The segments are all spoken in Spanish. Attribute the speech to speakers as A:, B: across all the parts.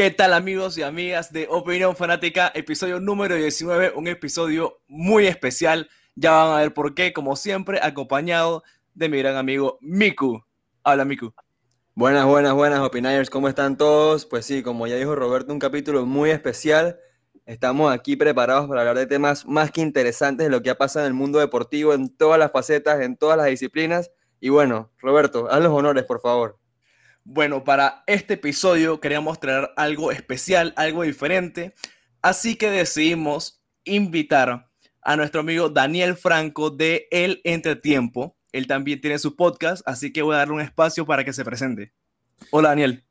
A: ¿Qué tal amigos y amigas de Opinión Fanática? Episodio número 19, un episodio muy especial. Ya van a ver por qué, como siempre, acompañado de mi gran amigo Miku. Habla Miku.
B: Buenas, buenas, buenas, Opinayers, ¿cómo están todos? Pues sí, como ya dijo Roberto, un capítulo muy especial. Estamos aquí preparados para hablar de temas más que interesantes de lo que ha pasado en el mundo deportivo, en todas las facetas, en todas las disciplinas. Y bueno, Roberto, haz los honores, por favor.
A: Bueno, para este episodio queríamos traer algo especial, algo diferente, así que decidimos invitar a nuestro amigo Daniel Franco de El Entretiempo. Él también tiene su podcast, así que voy a darle un espacio para que se presente. Hola Daniel.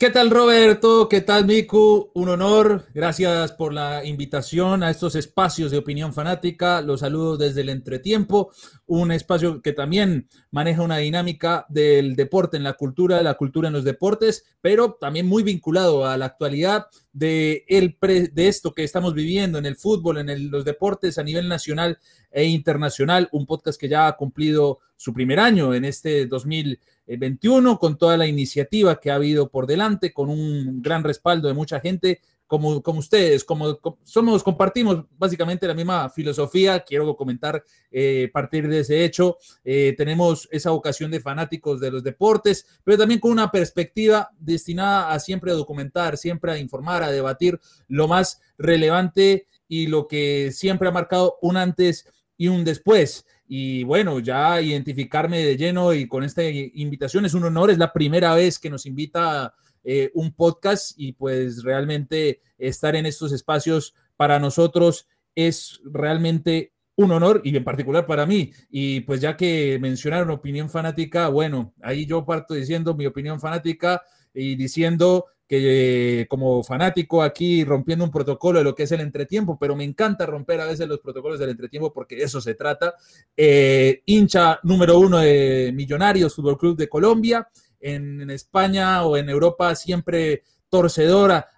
C: ¿Qué tal Roberto? ¿Qué tal Miku? Un honor. Gracias por la invitación a estos espacios de opinión fanática. Los saludo desde el entretiempo, un espacio que también maneja una dinámica del deporte en la cultura, de la cultura en los deportes, pero también muy vinculado a la actualidad de, el de esto que estamos viviendo en el fútbol, en los deportes a nivel nacional e internacional. Un podcast que ya ha cumplido su primer año en este 2021 con toda la iniciativa que ha habido por delante, con un gran respaldo de mucha gente. Como, como ustedes, como, somos, compartimos básicamente la misma filosofía, quiero comentar eh, partir de ese hecho, eh, tenemos esa vocación de fanáticos de los deportes, pero también con una perspectiva destinada a siempre a documentar, siempre a informar, a debatir lo más relevante y lo que siempre ha marcado un antes y un después. Y bueno, ya identificarme de lleno y con esta invitación es un honor, es la primera vez que nos invita eh, un podcast y pues realmente estar en estos espacios para nosotros es realmente un honor y en particular para mí. Y pues ya que mencionaron opinión fanática, bueno, ahí yo parto diciendo mi opinión fanática y diciendo que como fanático aquí rompiendo un protocolo de lo que es el entretiempo, pero me encanta romper a veces los protocolos del entretiempo porque de eso se trata. Eh, hincha número uno de Millonarios Fútbol Club de Colombia, en, España o en Europa siempre torcedora,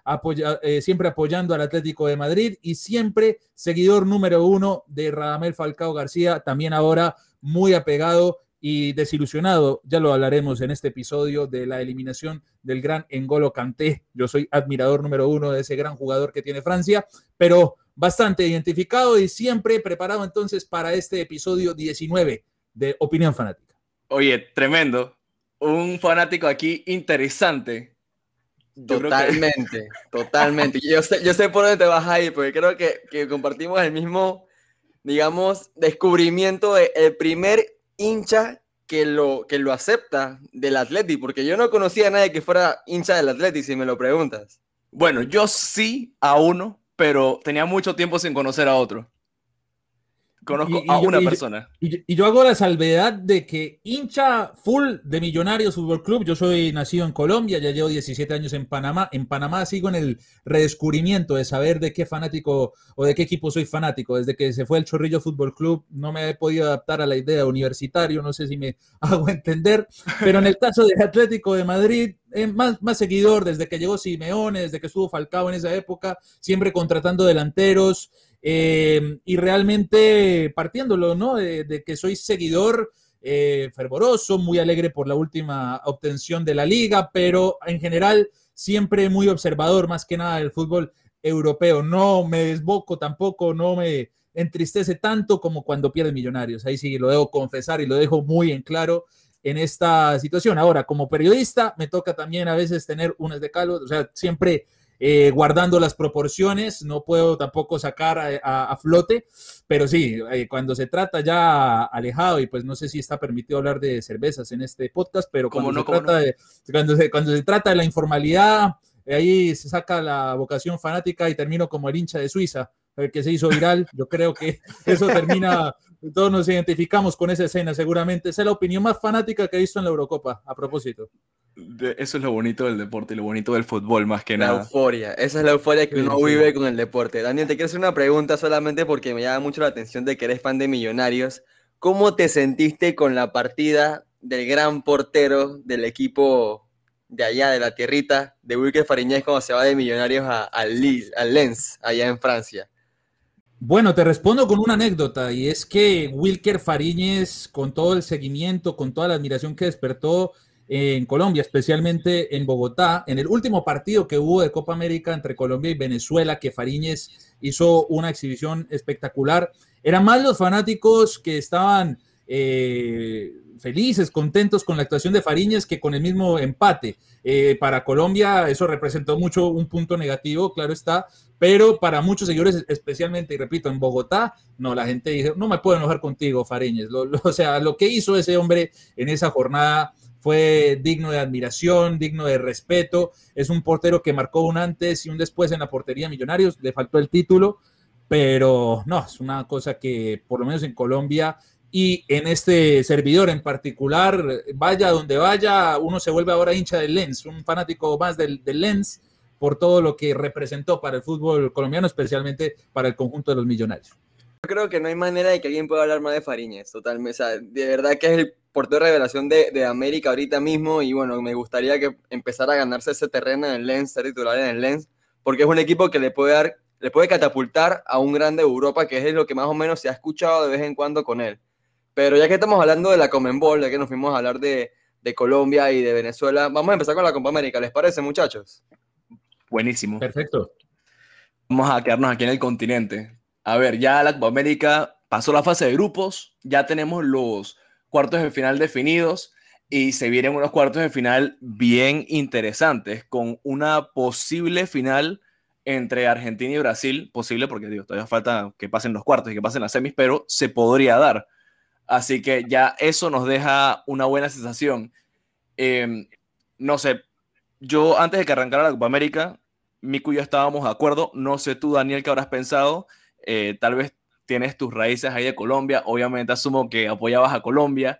C: eh, siempre apoyando al Atlético de Madrid y siempre seguidor número uno de Radamel Falcao García, también ahora muy apegado y desilusionado, ya lo hablaremos en este episodio de la eliminación del gran Engolo Kanté. Yo soy admirador número uno de ese gran jugador que tiene Francia, pero bastante identificado y siempre preparado entonces para este episodio 19 de Opinión Fanática.
A: Oye, tremendo. Un fanático aquí interesante.
B: totalmente, totalmente. Yo sé, yo sé por dónde te vas a ir, porque creo que, que compartimos el mismo, digamos, descubrimiento de el primer hincha que lo, que lo acepta del Atleti, porque yo no conocía a nadie que fuera hincha del Atleti, si me lo preguntas.
A: Bueno, yo sí a uno, pero tenía mucho tiempo sin conocer a otro. Conozco a una persona.
C: Y, yo hago la salvedad de que hincha full de Millonarios Fútbol Club. Yo soy nacido en Colombia, ya llevo 17 años en Panamá. En Panamá sigo en el redescubrimiento de saber de qué fanático o de qué equipo soy fanático. Desde que se fue el Chorrillo Fútbol Club, no me he podido adaptar a la idea universitario. No sé si me hago entender. Pero en el caso del Atlético de Madrid, más, más seguidor desde que llegó Simeone, desde que estuvo Falcao en esa época, siempre contratando delanteros. Eh, y realmente partiéndolo, ¿no? De, que soy seguidor eh, fervoroso, muy alegre por la última obtención de la liga, pero en general siempre muy observador, más que nada del fútbol europeo. No me desboco tampoco, no me entristece tanto como cuando pierde Millonarios. Ahí sí lo debo confesar y lo dejo muy en claro en esta situación. Ahora, como periodista, me toca también a veces tener unas de calor, o sea, siempre eh, guardando las proporciones, no puedo tampoco sacar a, flote, pero sí, eh, cuando se trata ya alejado, y pues no sé si está permitido hablar de cervezas en este podcast, pero cuando, se, trata de, cuando, se, cuando se trata de la informalidad, ahí se saca la vocación fanática y termino como el hincha de Suiza, el que se hizo viral. Yo creo que eso termina, todos nos identificamos con esa escena, seguramente. Esa es la opinión más fanática que he visto en la Eurocopa, a propósito.
A: eso es lo bonito del deporte y lo bonito del fútbol, más que nada.
B: La euforia, esa es la euforia que uno vive con el deporte. Daniel, te quiero hacer una pregunta solamente porque me llama mucho la atención de que eres fan de Millonarios. ¿Cómo te sentiste con la partida del gran portero del equipo de allá, de la tierrita, de Wilker Fariñez, cuando se va de Millonarios a, al Lens, allá en Francia?
C: Bueno, te respondo con una anécdota y es que Wilker Fariñez, con todo el seguimiento, con toda la admiración que despertó, en Colombia, especialmente en Bogotá, en el último partido que hubo de Copa América entre Colombia y Venezuela, que Fariñez hizo una exhibición espectacular. Eran más los fanáticos que estaban eh, felices, contentos con la actuación de Fariñez que con el mismo empate. Eh, para Colombia eso representó mucho un punto negativo, claro está, pero para muchos señores, especialmente, y repito, en Bogotá, no, la gente dice, no me puedo enojar contigo, Fariñez. o sea, lo que hizo ese hombre en esa jornada fue digno de admiración, digno de respeto. Es un portero que marcó un antes y un después en la portería Millonarios, le faltó el título, pero no, es una cosa que por lo menos en Colombia y en este servidor en particular, vaya donde vaya, uno se vuelve ahora hincha del Lens, un fanático más del, Lens por todo lo que representó para el fútbol colombiano, especialmente para el conjunto de los millonarios.
B: Creo que no hay manera de que alguien pueda hablar más de Fariñez, totalmente. O sea, de verdad que es el portero de revelación de, de, América ahorita mismo y bueno, me gustaría que empezara a ganarse ese terreno en el Lens, ser titular en el Lens, porque es un equipo que le puede dar, le puede catapultar a un grande Europa, que es lo que más o menos se ha escuchado de vez en cuando con él. Pero ya que estamos hablando de la Comenbol, ya que nos fuimos a hablar de, de Colombia y de Venezuela, vamos a empezar con la Copa América, ¿les parece, muchachos?
A: Buenísimo.
C: Perfecto.
A: Vamos a quedarnos aquí en el continente. A ver, ya la Copa América pasó la fase de grupos, ya tenemos los cuartos de final definidos y se vienen unos cuartos de final bien interesantes con una posible final entre Argentina y Brasil, posible porque digo, todavía falta que pasen los cuartos y que pasen las semis, pero se podría dar. Así que ya eso nos deja una buena sensación. Em, no sé, yo antes de que arrancara la Copa América, Miku y yo estábamos de acuerdo. No sé tú, Daniel, qué habrás pensado. Eh, tal vez tienes tus raíces ahí de Colombia, obviamente asumo que apoyabas a Colombia,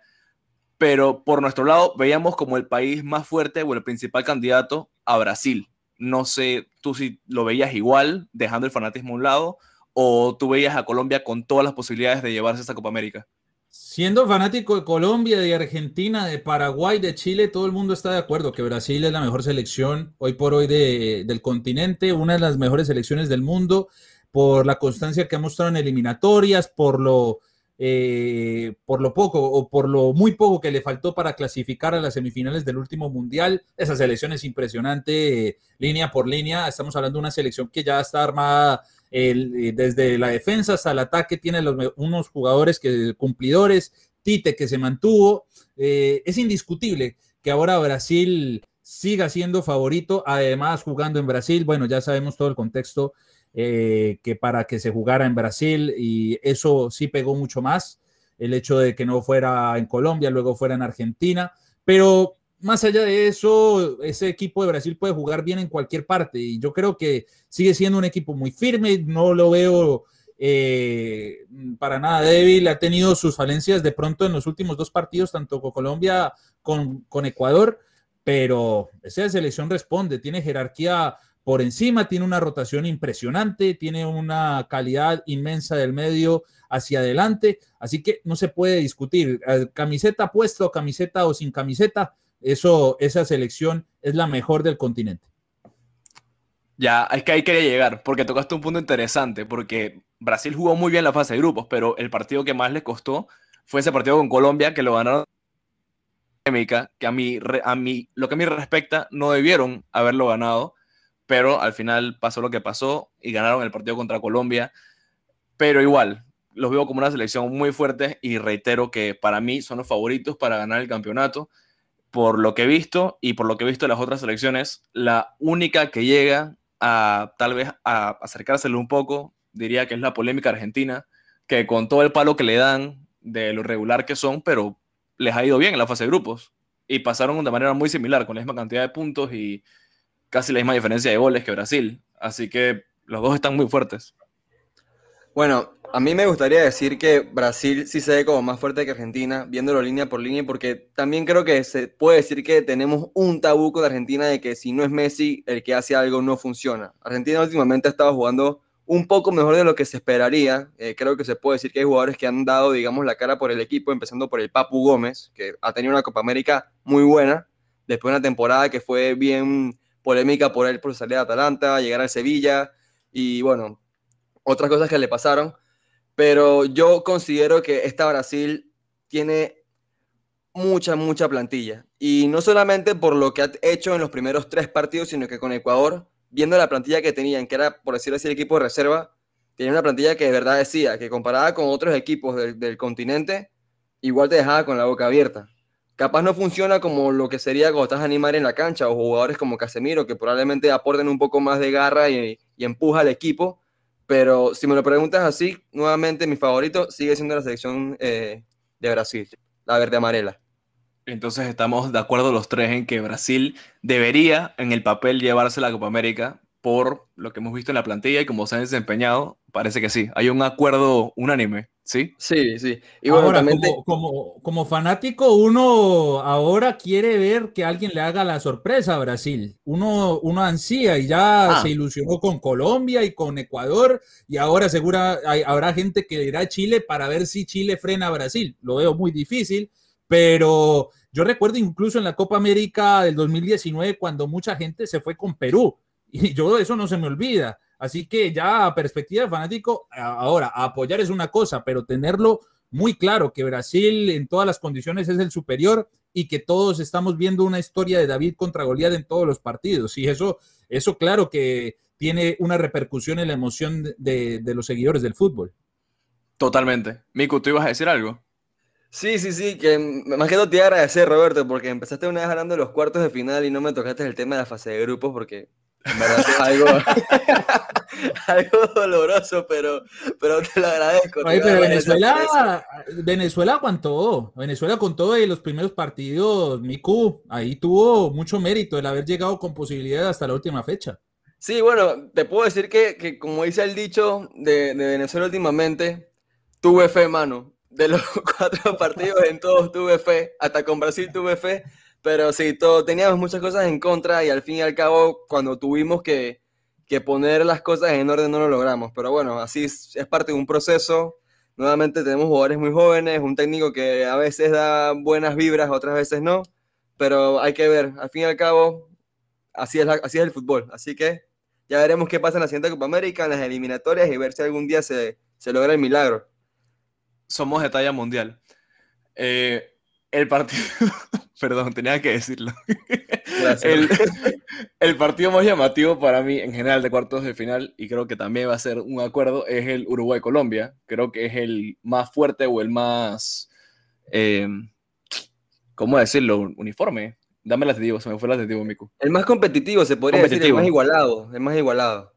A: pero por nuestro lado veíamos como el país más fuerte o el principal candidato a Brasil. No sé tú si lo veías igual, dejando el fanatismo a un lado, o tú veías a Colombia con todas las posibilidades de llevarse esta Copa América.
C: Siendo fanático de Colombia, de Argentina, de Paraguay, de Chile, todo el mundo está de acuerdo que Brasil es la mejor selección hoy por hoy del continente, una de las mejores selecciones del mundo por la constancia que ha mostrado en eliminatorias, por lo, eh, por lo poco o por lo muy poco que le faltó para clasificar a las semifinales del último mundial. Esa selección es impresionante, línea por línea. Estamos hablando de una selección que ya está armada eh, desde la defensa hasta el ataque, tiene unos jugadores que, cumplidores, Tite que se mantuvo. Eh, es indiscutible que ahora Brasil siga siendo favorito, además jugando en Brasil. Bueno, ya sabemos todo el contexto eh, que para que se jugara en Brasil y eso sí pegó mucho más, el hecho de que no fuera en Colombia, luego fuera en Argentina, pero más allá de eso, ese equipo de Brasil puede jugar bien en cualquier parte y yo creo que sigue siendo un equipo muy firme, no lo veo eh, para nada débil, ha tenido sus falencias de pronto en los últimos dos partidos, tanto con Colombia con, con Ecuador, pero esa selección responde, tiene jerarquía por encima, tiene una rotación impresionante, tiene una calidad inmensa del medio hacia adelante, así que no se puede discutir. Eh, camiseta puesto, camiseta o sin camiseta, eso, esa selección es la mejor del continente.
A: Ya, es que ahí quería llegar, porque tocaste un punto interesante, porque Brasil jugó muy bien la fase de grupos, pero el partido que más le costó fue ese partido con Colombia, que lo ganaron que a mí, a mí, lo que a mí respecta, no debieron haberlo ganado pero al final pasó lo que pasó y ganaron el partido contra Colombia. Pero igual, los veo como una selección muy fuerte y reitero que para mí son los favoritos para ganar el campeonato. Por lo que he visto y por lo que he visto de las otras selecciones, la única que llega a tal vez a acercárselo un poco, diría que es la polémica argentina, que con todo el palo que le dan de lo regular que son, pero les ha ido bien en la fase de grupos y pasaron de manera muy similar, con la misma cantidad de puntos y casi la misma diferencia de goles que Brasil. Así que los dos están muy fuertes.
B: Bueno, a mí me gustaría decir que Brasil sí se ve como más fuerte que Argentina, viéndolo línea por línea, porque también creo que se puede decir que tenemos un tabú con Argentina de que si no es Messi, el que hace algo no funciona. Argentina últimamente ha estado jugando un poco mejor de lo que se esperaría. Eh, creo que se puede decir que hay jugadores que han dado, digamos, la cara por el equipo, empezando por el Papu Gómez, que ha tenido una Copa América muy buena, después de una temporada que fue bien polémica por él por salir de Atalanta, llegar al Sevilla y bueno, otras cosas que le pasaron pero yo considero que esta Brasil tiene mucha, mucha plantilla. Y no solamente por lo que ha hecho en los primeros tres partidos, sino que con Ecuador, viendo la plantilla que tenían, que era, por decirlo así, el equipo de reserva, tenía una plantilla que de verdad decía que comparada con otros equipos del, continente, igual te dejaba con la boca abierta. Capaz no funciona como lo que sería cuando estás animar en la cancha o jugadores como Casemiro, que probablemente aporten un poco más de garra y, y empuja al equipo, pero si me lo preguntas así, nuevamente mi favorito sigue siendo la selección eh, de Brasil, la verde amarela.
A: Entonces estamos de acuerdo los tres en que Brasil debería en el papel llevarse la Copa América por lo que hemos visto en la plantilla y como se han desempeñado, parece que sí. Hay un acuerdo unánime, ¿sí?
B: Sí, sí.
C: Y bueno, ahora, como, como, fanático, uno ahora quiere ver que alguien le haga la sorpresa a Brasil. Uno, uno ansía y ya ah. se ilusionó con Colombia y con Ecuador y ahora segura hay, habrá gente que irá a Chile para ver si Chile frena a Brasil. Lo veo muy difícil, pero yo recuerdo incluso en la Copa América del 2019 cuando mucha gente se fue con Perú y yo eso no se me olvida. Así que ya a perspectiva de fanático, ahora apoyar es una cosa, pero tenerlo muy claro que Brasil en todas las condiciones es el superior y que todos estamos viendo una historia de David contra Goliat en todos los partidos. Y eso, eso claro que tiene una repercusión en la emoción de, de los seguidores del fútbol.
A: Totalmente. Miku, ¿tú ibas a decir algo?
B: Sí, sí, sí, que más que todo te iba a agradecer, Roberto, porque empezaste una vez hablando de los cuartos de final y no me tocaste el tema de la fase de grupos, porque en verdad es algo, algo doloroso, pero, pero te lo agradezco.
C: pero Venezuela, Venezuela aguantó. Venezuela con todo y los primeros partidos, Miku, ahí tuvo mucho mérito el haber llegado con posibilidades hasta la última fecha.
B: Sí, bueno, te puedo decir que, que como dice el dicho de, de, Venezuela últimamente, tuve fe, mano. De los cuatro partidos en todos tuve fe, hasta con Brasil tuve fe pero sí, todo, teníamos muchas cosas en contra y al fin y al cabo, cuando tuvimos que, que poner las cosas en orden, no lo logramos. Pero bueno, así es, es, parte de un proceso. Nuevamente tenemos jugadores muy jóvenes, un técnico que a veces da buenas vibras, otras veces no. Pero hay que ver, al fin y al cabo, así es, así es el fútbol. Así que ya veremos qué pasa en la siguiente Copa América, en las eliminatorias y ver si algún día se, se logra el milagro.
A: Somos de talla mundial. Eh, el partido, perdón, tenía que decirlo. El, el, partido más llamativo para mí en general de cuartos de final, y creo que también va a ser un acuerdo, es el Uruguay-Colombia. Creo que es el más fuerte o el más, eh, ¿cómo decirlo? Uniforme. Dame el adjetivo, se me fue el adjetivo, Miku.
B: El más competitivo, se podría decir, el más igualado, el más igualado.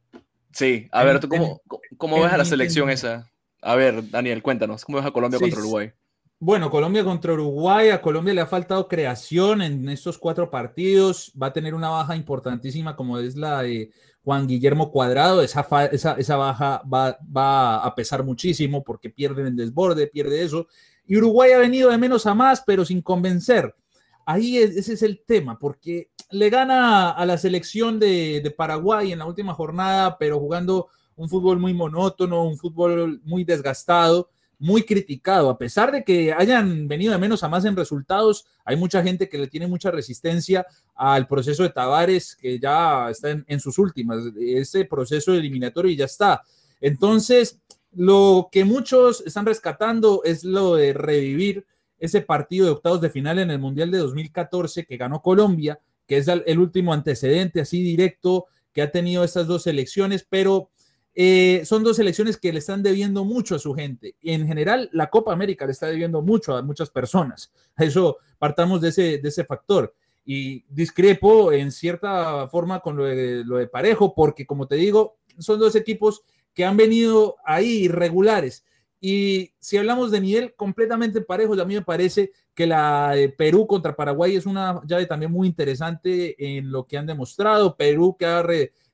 A: Sí, a ver, ¿tú cómo, cómo ves a la selección esa? A ver, Daniel, cuéntanos, ¿cómo ves a Colombia contra Uruguay?
C: Bueno, Colombia contra Uruguay. A Colombia le ha faltado creación en estos cuatro partidos. Va a tener una baja importantísima como es la de Juan Guillermo Cuadrado. Esa, esa, baja va, va, a pesar muchísimo porque pierde el desborde, pierde eso. Y Uruguay ha venido de menos a más, pero sin convencer. Ahí ese es el tema, porque le gana a la selección de, de Paraguay en la última jornada, pero jugando un fútbol muy monótono, un fútbol muy desgastado muy criticado. A pesar de que hayan venido de menos a más en resultados, hay mucha gente que le tiene mucha resistencia al proceso de Tavares, que ya está en, sus últimas, ese proceso eliminatorio y ya está. Entonces, lo que muchos están rescatando es lo de revivir ese partido de octavos de final en el Mundial de 2014 que ganó Colombia, que es el último antecedente así directo que ha tenido estas dos selecciones, pero eh, son dos elecciones que le están debiendo mucho a su gente. En general, la Copa América le está debiendo mucho a muchas personas. Eso partamos de ese, de ese factor. Y discrepo en cierta forma con lo de, lo de Parejo, porque como te digo, son dos equipos que han venido ahí irregulares. Y si hablamos de nivel completamente parejo, a mí me parece que la de Perú contra Paraguay es una llave también muy interesante en lo que han demostrado. Perú que ha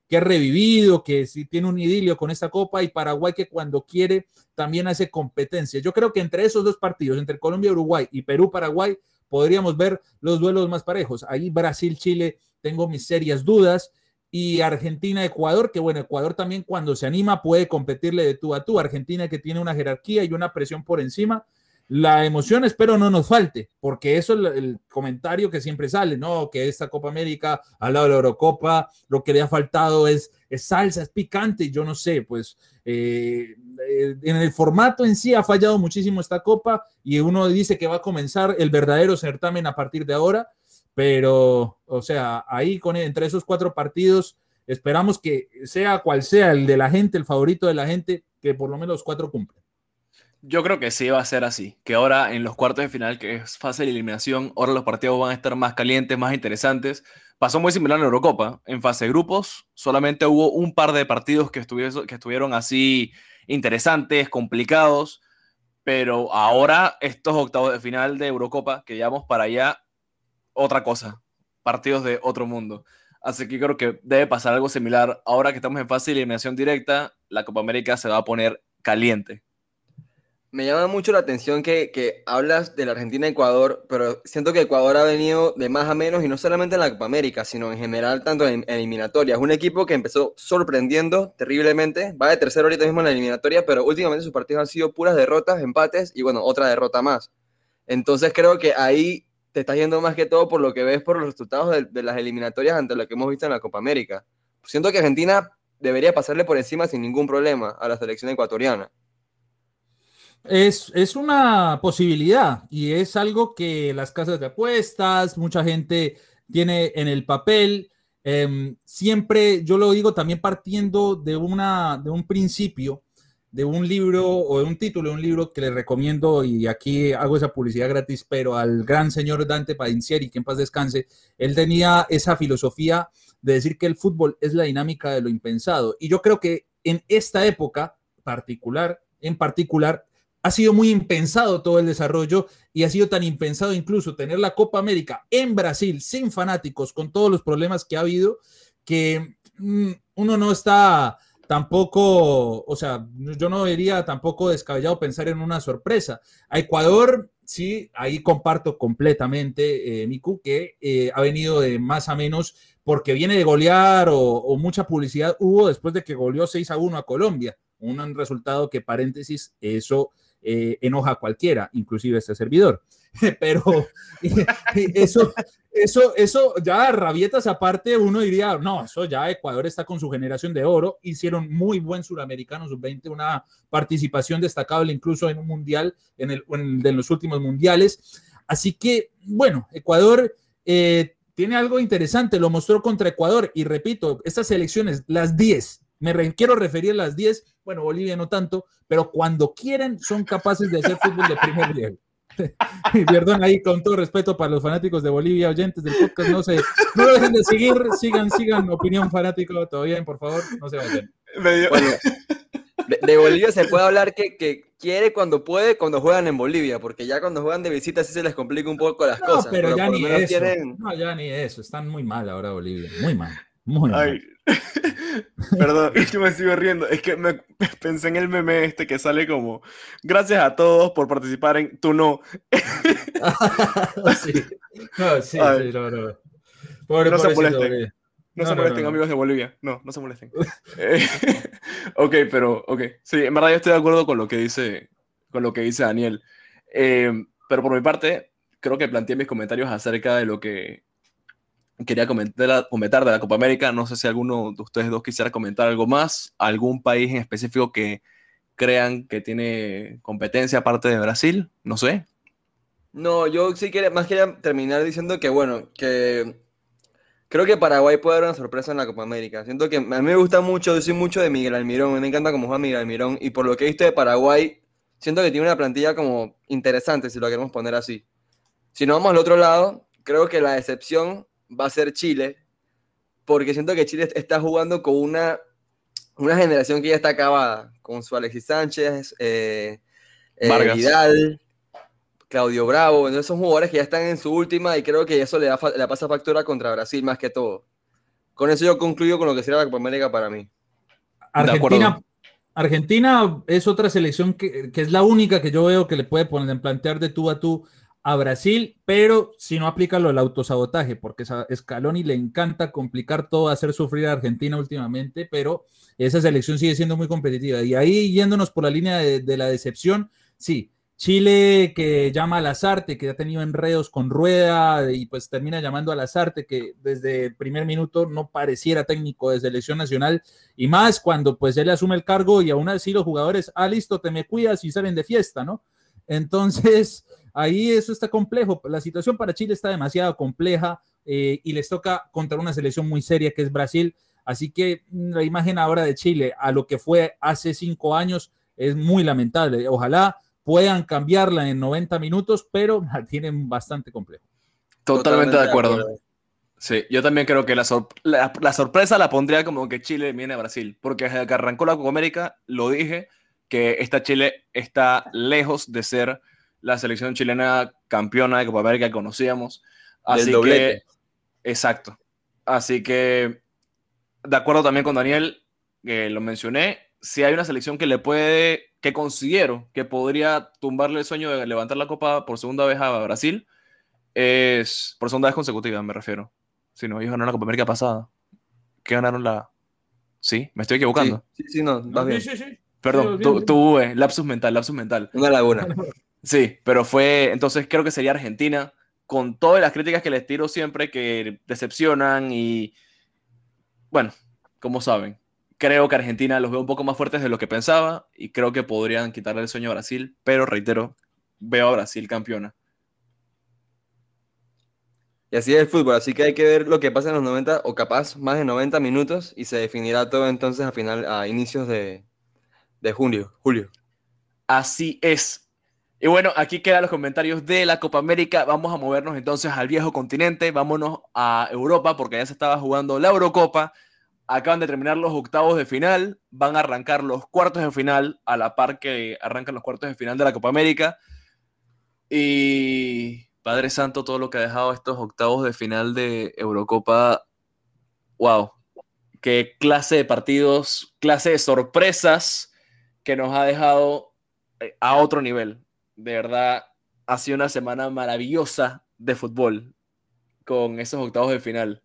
C: que ha revivido, que sí tiene un idilio con esta copa y Paraguay que cuando quiere también hace competencia. Yo creo que entre esos dos partidos, entre Colombia, Uruguay y Perú-Paraguay, podríamos ver los duelos más parejos. Ahí Brasil-Chile tengo mis serias dudas y Argentina-Ecuador, que bueno, Ecuador también cuando se anima puede competirle de tú a tú. Argentina que tiene una jerarquía y una presión por encima. La emoción espero no nos falte, porque eso es el, comentario que siempre sale, ¿no? Que esta Copa América, al lado de la Eurocopa, lo que le ha faltado es, es salsa, es picante, yo no sé, pues eh, eh, en el formato en sí ha fallado muchísimo esta Copa y uno dice que va a comenzar el verdadero certamen a partir de ahora pero, o sea, ahí con entre esos cuatro partidos, esperamos que sea cual sea el de la gente, el favorito de la gente, que por lo menos los cuatro cumplen.
A: Yo creo que sí va a ser así, que ahora en los cuartos de final, que es fase de eliminación, ahora los partidos van a estar más calientes, más interesantes. Pasó muy similar en la Eurocopa. En fase de grupos solamente hubo un par de partidos que, estuvieron, que estuvieron así interesantes, complicados, pero ahora estos octavos de final de Eurocopa, que llevamos para allá, otra cosa, partidos de otro mundo. Así que creo que debe pasar algo similar. Ahora que estamos en fase de eliminación directa, la Copa América se va a poner caliente.
B: Me llama mucho la atención que, que hablas de la Argentina-Ecuador, pero siento que Ecuador ha venido de más a menos y no solamente en la Copa América, sino en general tanto en, eliminatorias. Un equipo que empezó sorprendiendo terriblemente, va de tercero ahorita mismo en la eliminatoria, pero últimamente sus partidos han sido puras derrotas, empates y bueno, otra derrota más. Entonces creo que ahí te estás yendo más que todo por lo que ves por los resultados de, las eliminatorias ante lo que hemos visto en la Copa América. Siento que Argentina debería pasarle por encima sin ningún problema a la selección ecuatoriana.
C: Es, es, una posibilidad y es algo que las casas de apuestas, mucha gente tiene en el papel. Em, siempre, yo lo digo también partiendo de, una, de un principio de un libro o de un título de un libro que le recomiendo y aquí hago esa publicidad gratis, pero al gran señor Dante Padincieri, que en paz descanse, él tenía esa filosofía de decir que el fútbol es la dinámica de lo impensado. Y yo creo que en esta época particular, en particular, ha sido muy impensado todo el desarrollo y ha sido tan impensado incluso tener la Copa América en Brasil sin fanáticos, con todos los problemas que ha habido, que mm, uno no está tampoco, o sea, yo no vería tampoco descabellado pensar en una sorpresa. A Ecuador, sí, ahí comparto completamente, eh, Miku, que eh, ha venido de más a menos porque viene de golear o, mucha publicidad hubo después de que goleó 6 a 1 a Colombia. Un resultado que, paréntesis, eso eh, enoja a cualquiera, inclusive este servidor. Pero eso, eso, eso ya rabietas aparte, uno diría, no, eso ya Ecuador está con su generación de oro, hicieron muy buen suramericano sub-20, una participación destacable incluso en un mundial, en, los últimos mundiales. Así que, bueno, Ecuador eh, tiene algo interesante, lo mostró contra Ecuador y repito, estas elecciones, las 10, me quiero referir a las 10, bueno, Bolivia no tanto, pero cuando quieren son capaces de hacer fútbol de primer nivel. Perdón ahí, con todo respeto para los fanáticos de Bolivia, oyentes del podcast, no se, no dejen de seguir, sigan, sigan, opinión fanático, todavía, por favor, no se vayan.
B: de, Bolivia se puede hablar que, que, quiere cuando puede, cuando juegan en Bolivia, porque ya cuando juegan de visita sí se les complica un poco las cosas.
C: Pero, ya ni eso. No, ya ni eso, están muy mal ahora Bolivia, muy mal. Muy mal.
A: Perdón, es que me sigo riendo. Es que me pensé en el meme este que sale como Gracias a todos por participar en Tu No.
C: sí. No, sí, sí, no, no. Pobre,
A: no se molesten. No, se molesten, amigos de Bolivia. No, no se molesten. Eh, ok, pero, ok. Sí, en verdad yo estoy de acuerdo con lo que dice, con lo que dice Daniel. Eh, pero por mi parte, creo que planteé mis comentarios acerca de lo que quería comentar, comentar de la Copa América. No sé si alguno de ustedes dos quisiera comentar algo más. ¿Algún país en específico que crean que tiene competencia aparte de Brasil? No sé.
B: No, yo sí quería, más quería terminar diciendo que, bueno, que creo que Paraguay puede dar una sorpresa en la Copa América. Siento que a mí me gusta mucho, yo mucho de Miguel Almirón, me encanta cómo juega Miguel Almirón, y por lo que he visto de Paraguay, siento que tiene una plantilla como interesante, si lo queremos poner así. Si nos vamos al otro lado, creo que la decepción va a ser Chile, porque siento que Chile está jugando con una, una generación que ya está acabada, con su Alexis Sánchez, eh, eh Vidal, Claudio Bravo, entonces son jugadores que ya están en su última y creo que eso le, da, le pasa factura contra Brasil más que todo. con eso yo concluyo con lo que será la Copa América para mí.
C: Argentina, Argentina es otra selección que, que, es la única que yo veo que le puede poner, plantear de tú a tú a Brasil, pero si no aplica lo del autosabotaje, porque a Scaloni le encanta complicar todo, hacer sufrir a Argentina últimamente, pero esa selección sigue siendo muy competitiva. Y ahí yéndonos por la línea de, la decepción, sí, Chile que llama a Lazarte, que ha tenido enredos con Rueda y pues termina llamando a Lazarte, que desde el primer minuto no pareciera técnico de selección nacional, y más cuando pues él asume el cargo y aún así los jugadores, ah, listo, te me cuidas y salen de fiesta, ¿no? Entonces, ahí eso está complejo. La situación para Chile está demasiado compleja eh, y les toca contra una selección muy seria que es Brasil. Así que mm, la imagen ahora de Chile a lo que fue hace cinco años es muy lamentable. Ojalá puedan cambiarla en 90 minutos, pero la tienen bastante complejo.
A: Totalmente, de, acuerdo. Sí, yo también creo que la, la, sorpresa la pondría como que Chile viene a Brasil, porque desde que arrancó la Copa América, lo dije, que esta Chile está lejos de ser la selección chilena campeona de Copa América que conocíamos. Así que, exacto. Así que, de acuerdo también con Daniel, que lo mencioné, si hay una selección que le puede, que considero que podría tumbarle el sueño de levantar la Copa por segunda vez a Brasil, es por segunda vez consecutiva, me refiero. Si no, ellos ganaron la Copa América pasada. ¿Qué ganaron la...? ¿Sí? ¿Me estoy equivocando?
B: Sí, sí, no, va bien.
A: Sí, sí, Perdón, tuve lapsus mental, lapsus mental.
B: Una laguna.
A: Sí, pero fue, entonces creo que sería Argentina, con todas las críticas que les tiro siempre, que decepcionan y, bueno, como saben, creo que Argentina los veo un poco más fuertes de lo que pensaba y creo que podrían quitarle el sueño a Brasil, pero reitero, veo a Brasil campeona.
B: Y así es el fútbol, así que hay que ver lo que pasa en los 90 o capaz más de 90 minutos y se definirá todo entonces a final a inicios de, de junio, julio.
A: Así es. Y bueno, aquí quedan los comentarios de la Copa América. Vamos a movernos entonces al viejo continente. Vámonos a Europa porque ya se estaba jugando la Eurocopa. Acaban de terminar los octavos de final. Van a arrancar los cuartos de final a la par que arrancan los cuartos de final de la Copa América. Y Padre Santo, todo lo que ha dejado estos octavos de final de Eurocopa. ¡Wow! Qué clase de partidos, clase de sorpresas que nos ha dejado eh, a otro nivel. De verdad, ha sido una semana maravillosa de fútbol con esos octavos de final.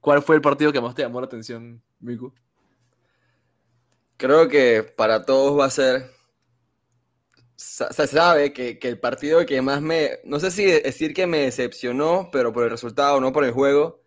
A: ¿Cuál fue el partido que más te llamó la atención, Miku?
B: Creo que para todos va a ser. Se sabe que, el partido que más me. No sé si decir que me decepcionó, pero por el resultado, no por el juego.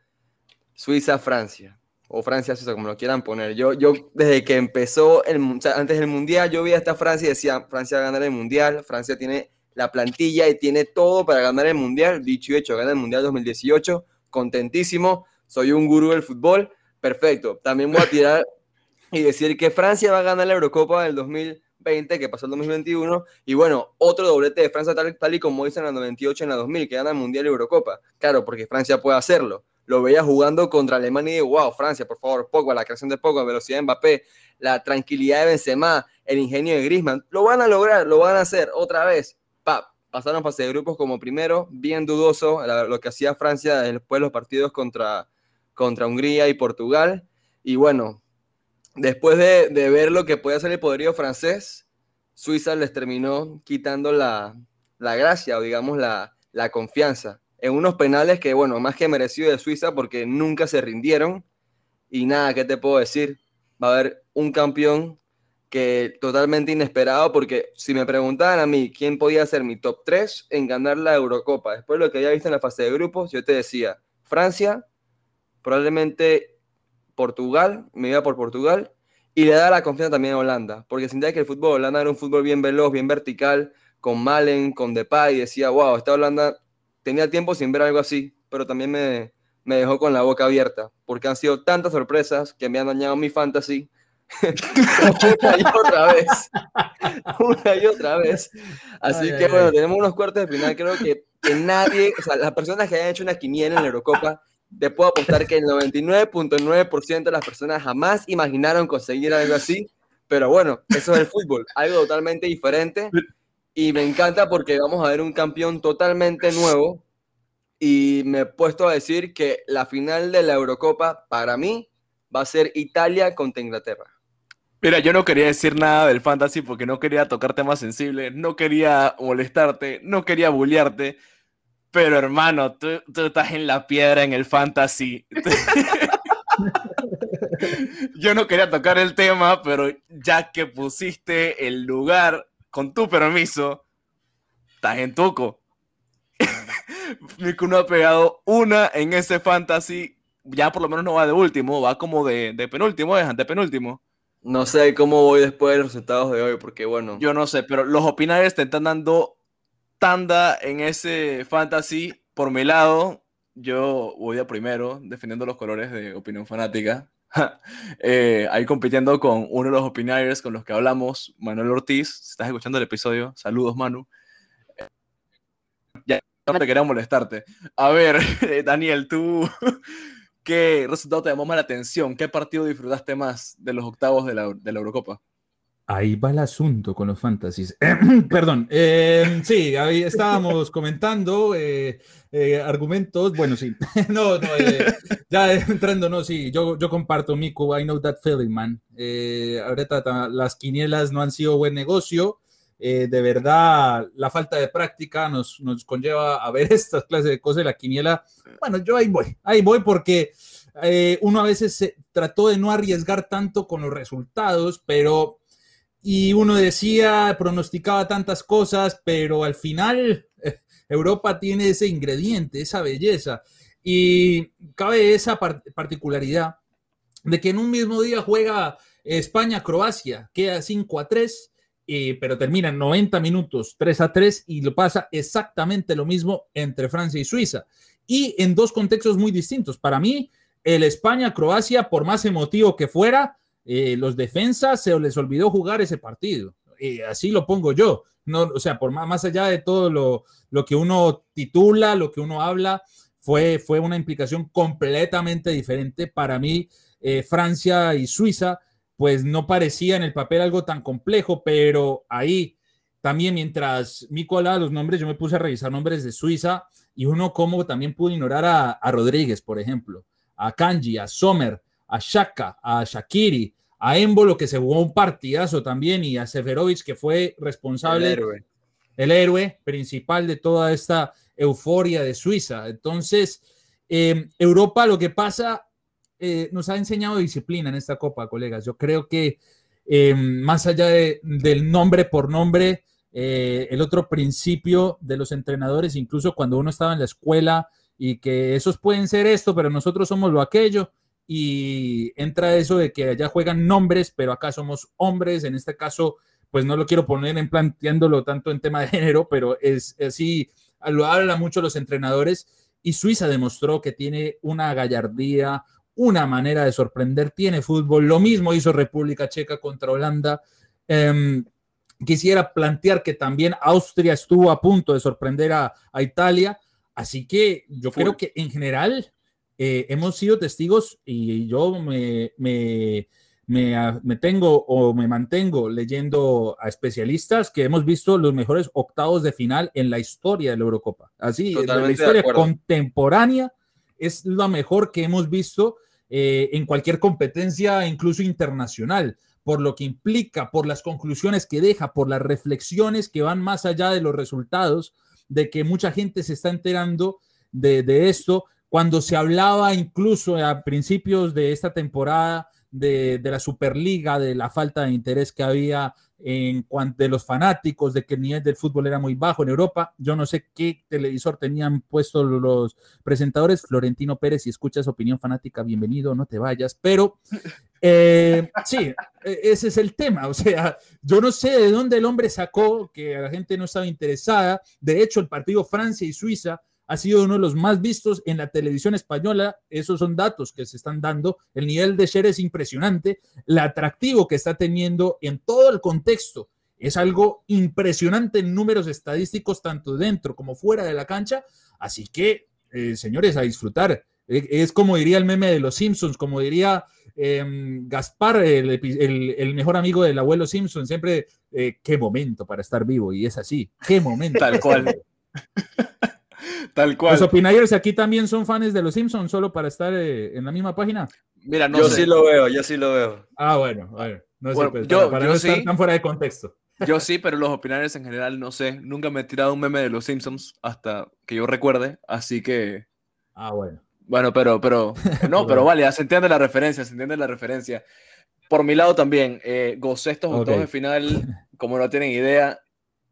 B: Suiza-Francia o Francia Suiza, como lo quieran poner. Yo, yo desde que empezó, el, antes del Mundial, yo vi a esta Francia y decía, Francia va a ganar el Mundial, Francia tiene la plantilla y tiene todo para ganar el Mundial, dicho y hecho, gana el Mundial 2018, contentísimo, soy un gurú del fútbol, perfecto. También voy a tirar y decir que Francia va a ganar la Eurocopa del 2020, que pasó el 2021, y bueno, otro doblete de Francia tal, tal y como hizo en la 98 en la 2000, que gana el Mundial y Eurocopa. Claro, porque Francia puede hacerlo lo veía jugando contra Alemania y wow, Francia, por favor, Pogba, la creación de Pogba, velocidad de Mbappé, la tranquilidad de Benzema, el ingenio de Griezmann, lo van a lograr, lo van a hacer otra vez. Pa, pasaron fase de grupos como primero, bien dudoso lo que hacía Francia después de los partidos contra, contra Hungría y Portugal. Y bueno, después de, ver lo que puede hacer el poderío francés, Suiza les terminó quitando la, gracia o digamos la, la confianza en unos penales que, bueno, más que merecido de Suiza porque nunca se rindieron. Y nada, ¿qué te puedo decir? Va a haber un campeón que totalmente inesperado porque si me preguntaban a mí quién podía ser mi top 3 en ganar la Eurocopa, después de lo que había visto en la fase de grupos, yo te decía, Francia, probablemente Portugal, me iba por Portugal, y le da la confianza también a Holanda, porque sentía que el fútbol Holanda era un fútbol bien veloz, bien vertical, con Malen, con Depay, y decía, wow, esta Holanda tenía tiempo sin ver algo así, pero también me, me dejó con la boca abierta, porque han sido tantas sorpresas que me han dañado mi fantasy. una y otra vez. una y otra vez. Así que bueno, tenemos unos cuartos de final. Creo que, que, nadie, o sea, las personas que hayan hecho una quiniela en la Eurocopa, te puedo apostar que el 99.9% de las personas jamás imaginaron conseguir algo así. Pero bueno, eso es el fútbol, algo totalmente diferente y me encanta porque vamos a ver un campeón totalmente nuevo y me he puesto a decir que la final de la Eurocopa para mí va a ser Italia contra Inglaterra.
A: Mira, yo no quería decir nada del fantasy porque no quería tocar temas sensibles, no quería molestarte, no quería bullearte, pero hermano, tú, estás en la piedra en el fantasy. yo no quería tocar el tema, pero ya que pusiste el lugar con tu permiso, estás en tuco. no ha pegado una en ese fantasy, ya por lo menos no va de último, va como de, de penúltimo, es ante penúltimo.
B: No sé cómo voy después de los resultados de hoy, porque bueno.
A: Yo no sé, pero los opinarios te están dando tanda en ese fantasy. Por mi lado, yo voy a primero, defendiendo los colores de opinión fanática. Eh, ahí compitiendo con uno de los opinarios con los que hablamos, Manuel Ortiz. Si estás escuchando el episodio, saludos, Manu. Ya no te quería molestarte. A ver, Daniel, tú ¿Qué resultado te llamó más la atención? ¿Qué partido disfrutaste más de los octavos de la, de la Eurocopa?
C: Ahí va el asunto con los fantasies. Perdón. Eh, sí, ahí estábamos comentando eh, eh, argumentos. Bueno, sí. no, no, ya entrando, no, sí. Yo, yo comparto, Miku. I know that feeling, man. ahorita las quinielas no han sido buen negocio. de verdad, la falta de práctica nos, nos conlleva a ver estas clases de cosas. La quiniela, bueno, yo ahí voy. Ahí voy porque eh, uno a veces se trató de no arriesgar tanto con los resultados, pero y uno decía, pronosticaba tantas cosas, pero al final Europa tiene ese ingrediente, esa belleza. Y cabe esa particularidad de que en un mismo día juega España-Croacia, queda 5 a 3, eh, pero termina en 90 minutos 3 a 3 y lo pasa exactamente lo mismo entre Francia y Suiza. Y en dos contextos muy distintos. Para mí, el España-Croacia, por más emotivo que fuera, eh, los defensas se les olvidó jugar ese partido. Eh, así lo pongo yo. No, o sea, por más, más allá de todo lo, lo, que uno titula, lo que uno habla, fue, fue una implicación completamente diferente. Para mí, eh, Francia y Suiza, pues no parecía en el papel algo tan complejo, pero ahí también mientras Mico hablaba los nombres, yo me puse a revisar nombres de Suiza y uno como también pudo ignorar a, a Rodríguez, por ejemplo a Kanji, a Sommer, a Shaka, a Shakiri, a Embolo, que se jugó un partidazo también, y a Seferovic, que fue responsable, el héroe, principal de toda esta euforia de Suiza. Entonces, em, Europa lo que pasa, eh, nos ha enseñado disciplina en esta Copa, colegas. Yo creo que em, más allá del nombre por nombre, eh, el otro principio de los entrenadores, incluso cuando uno estaba en la escuela, y que esos pueden ser esto, pero nosotros somos lo aquello. Y entra eso de que allá juegan nombres, pero acá somos hombres. En este caso, pues no lo quiero poner en planteándolo tanto en tema de género, pero es así, lo habla mucho los entrenadores. Y Suiza demostró que tiene una gallardía, una manera de sorprender, tiene fútbol. Lo mismo hizo República Checa contra Holanda. Em, quisiera plantear que también Austria estuvo a punto de sorprender a, a Italia Así que yo creo que en general eh, hemos sido testigos y yo me, me, me, tengo o me mantengo leyendo a especialistas que hemos visto los mejores octavos de final en la historia de la Eurocopa. Así, la historia contemporánea es lo mejor que hemos visto eh, en cualquier competencia, incluso internacional, por lo que implica, por las conclusiones que deja, por las reflexiones que van más allá de los resultados de que mucha gente se está enterando de, esto. Cuando se hablaba incluso a principios de esta temporada de, la Superliga, de la falta de interés que había en cuanto de los fanáticos, de que el nivel del fútbol era muy bajo en Europa. Yo no sé qué televisor tenían puesto los presentadores. Florentino Pérez, si escuchas opinión fanática, bienvenido, no te vayas. Pero eh, sí, e, ese es el tema. O sea, yo no sé de dónde el hombre sacó que la gente no estaba interesada. De hecho, el partido Francia y Suiza ha sido uno de los más vistos en la televisión española. Esos son datos que se están dando. El nivel de share es impresionante. El atractivo que está teniendo en todo el contexto es algo impresionante en números estadísticos, tanto dentro como fuera de la cancha. Así que, eh, señores, a disfrutar. E, es como diría el meme de los Simpsons, como diría Em, Gaspar, el, mejor amigo del abuelo Simpson, siempre, eh, qué momento para estar vivo, y es así, qué momento.
A: Tal cual.
C: Tal cual. ¿Los opinayers aquí también son fans de los Simpsons, solo para estar eh, en la misma página?
B: Mira, no yo sí lo veo, yo sí lo veo.
C: Ah, bueno, a ver. No sé, pues, yo, para, no estar tan fuera de contexto.
A: Yo sí, pero los opinayers en general no sé. Nunca me he tirado un meme de los Simpsons hasta que yo recuerde, así que.
C: Ah, bueno.
A: Bueno, pero, pero, no, pero vale, se entiende la referencia, se entiende la referencia. Por mi lado también, eh, gocé estos octavos de final, como no tienen idea,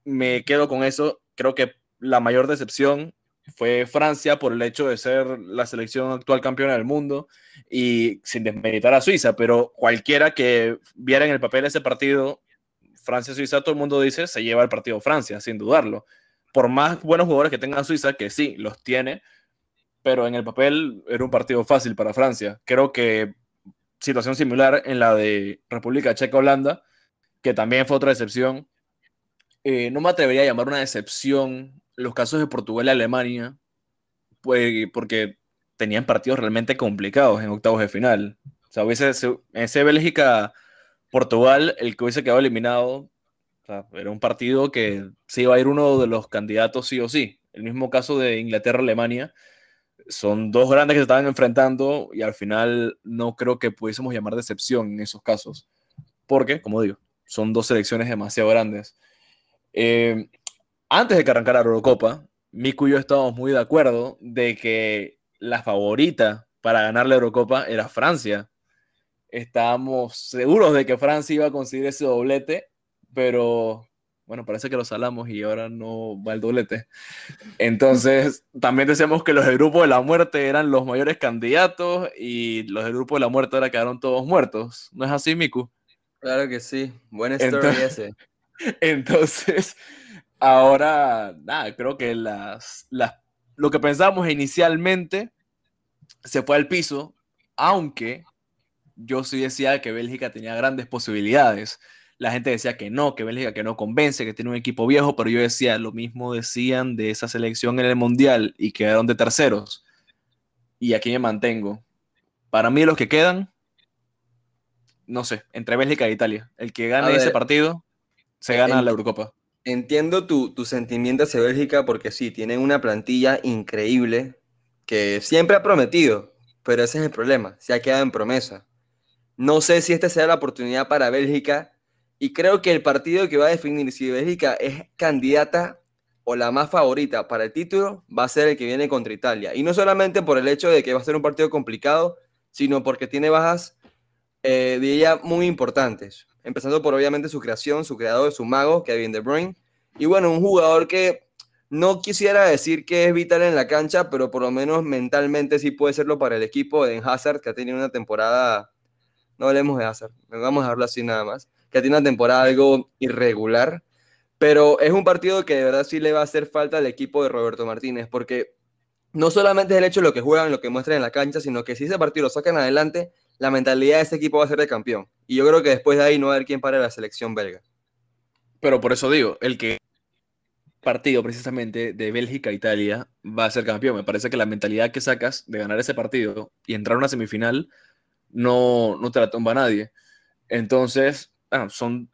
A: me quedo con eso. Creo que la mayor decepción fue Francia por el hecho de ser la selección actual campeona del mundo y sin desmeritar a Suiza, pero cualquiera que viera en el papel ese partido, Francia-Suiza, todo el mundo dice, se lleva el partido Francia, sin dudarlo. Por más buenos jugadores que tenga Suiza, que sí, los tiene, pero en el papel era un partido fácil para Francia. Creo que situación similar en la de República Checa-Holanda, que también fue otra decepción. Eh, no me atrevería a llamar una decepción los casos de Portugal y Alemania, pues, porque tenían partidos realmente complicados en octavos de final. O sea, hubiese, ese Bélgica-Portugal, el que hubiese quedado eliminado, era un partido que se iba a ir uno de los candidatos sí o sí. El mismo caso de Inglaterra-Alemania. Son dos grandes que se estaban enfrentando y al final no creo que pudiésemos llamar decepción en esos casos. Porque, como digo, son dos selecciones demasiado grandes. Eh, antes de que arrancara la Eurocopa, Miku y yo estábamos muy de acuerdo de que la favorita para ganar la Eurocopa era Francia. Estábamos seguros de que Francia iba a conseguir ese doblete, pero bueno, parece que lo salamos y ahora no va el doblete. Entonces, también decíamos que los del grupo de la muerte eran los mayores candidatos y los del grupo de la muerte ahora quedaron todos muertos. ¿No es así, Miku?
B: Claro que sí. Buena story ese.
A: Entonces, Ahora, nada, creo que las, lo que pensábamos inicialmente se fue al piso, aunque yo sí decía que Bélgica tenía grandes posibilidades. La gente decía que no, que Bélgica que no convence, que tiene un equipo viejo, pero yo decía lo mismo decían de esa selección en el Mundial y quedaron de terceros. Y aquí me mantengo. Para mí los que quedan, no sé, entre Bélgica e Italia. El que gane ese partido se gana la Eurocopa.
B: Entiendo tu, tu sentimiento hacia Bélgica porque sí, tienen una plantilla increíble que siempre ha prometido, pero ese es el problema, se ha quedado en promesa. No sé si esta sea la oportunidad para Bélgica y creo que el partido que va a definir si Bélgica es candidata o la más favorita para el título va a ser el que viene contra Italia. Y no solamente por el hecho de que va a ser un partido complicado, sino porque tiene bajas, eh, diría, muy importantes empezando por obviamente su creación, su creador, su mago, Kevin De Bruyne. Y bueno, un jugador que no quisiera decir que es vital en la cancha, pero por lo menos mentalmente sí puede serlo para el equipo de Hazard, que ha tenido una temporada, no hablemos de Hazard, vamos a hablar así nada más, que ha tenido una temporada algo irregular, pero es un partido que de verdad sí le va a hacer falta al equipo de Roberto Martínez, porque no solamente es el hecho de lo que juegan, lo que muestran en la cancha, sino que si ese partido lo sacan adelante, la mentalidad de ese equipo va a ser de campeón. Y yo creo que después de ahí no va a haber quien pare la selección belga.
A: Pero por eso digo, el que partido precisamente de Bélgica-Italia va a ser campeón. Me parece que la mentalidad que sacas de ganar ese partido y entrar a una semifinal no, no te la tumba nadie. Entonces, son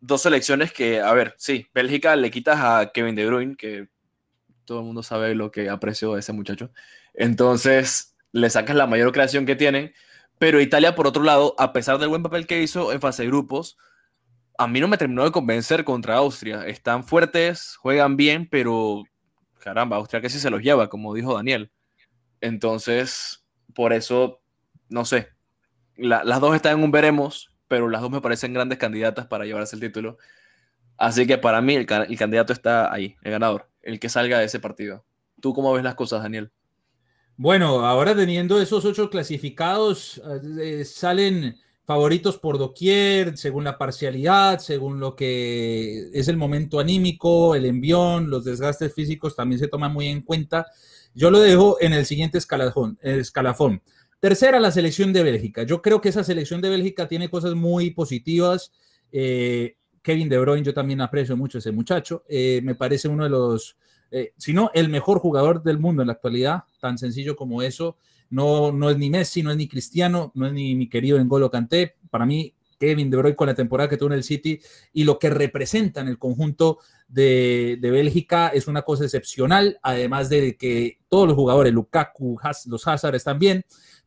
A: dos selecciones que, a ver, sí, Bélgica le quitas a Kevin De Bruyne, que todo el mundo sabe lo que aprecio de ese muchacho. Entonces, le sacas la mayor creación que tienen. Pero Italia, por otro lado, a pesar del buen papel que hizo en fase de grupos, a mí no me terminó de convencer contra Austria. Están fuertes, juegan bien, pero caramba, Austria sí se los lleva, como dijo Daniel. Entonces, por eso, no sé. las dos están en un veremos, pero las dos me parecen grandes candidatas para llevarse el título. Así que para mí el candidato está ahí, el ganador, el que salga de ese partido. ¿Tú cómo ves las cosas, Daniel?
C: Bueno, ahora teniendo esos ocho clasificados, eh, salen favoritos por doquier, según la parcialidad, según lo que es el momento anímico, el envión, los desgastes físicos también se toman muy en cuenta. Yo lo dejo en el siguiente escalafón. escalafón. Tercera, la selección de Bélgica. Yo creo que esa selección de Bélgica tiene cosas muy positivas. Eh, Kevin De Bruyne, yo también aprecio mucho a ese muchacho. Eh, me parece uno de los eh, sino el mejor jugador del mundo en la actualidad, tan sencillo como eso. No, no es ni Messi, no es ni Cristiano, no es ni mi querido N'Golo Kanté. Para mí, Kevin De Bruyne con la temporada que tuvo en el City y lo que representa en el conjunto de, Bélgica es una cosa excepcional, además de que todos los jugadores, Lukaku, los Hazard están bien,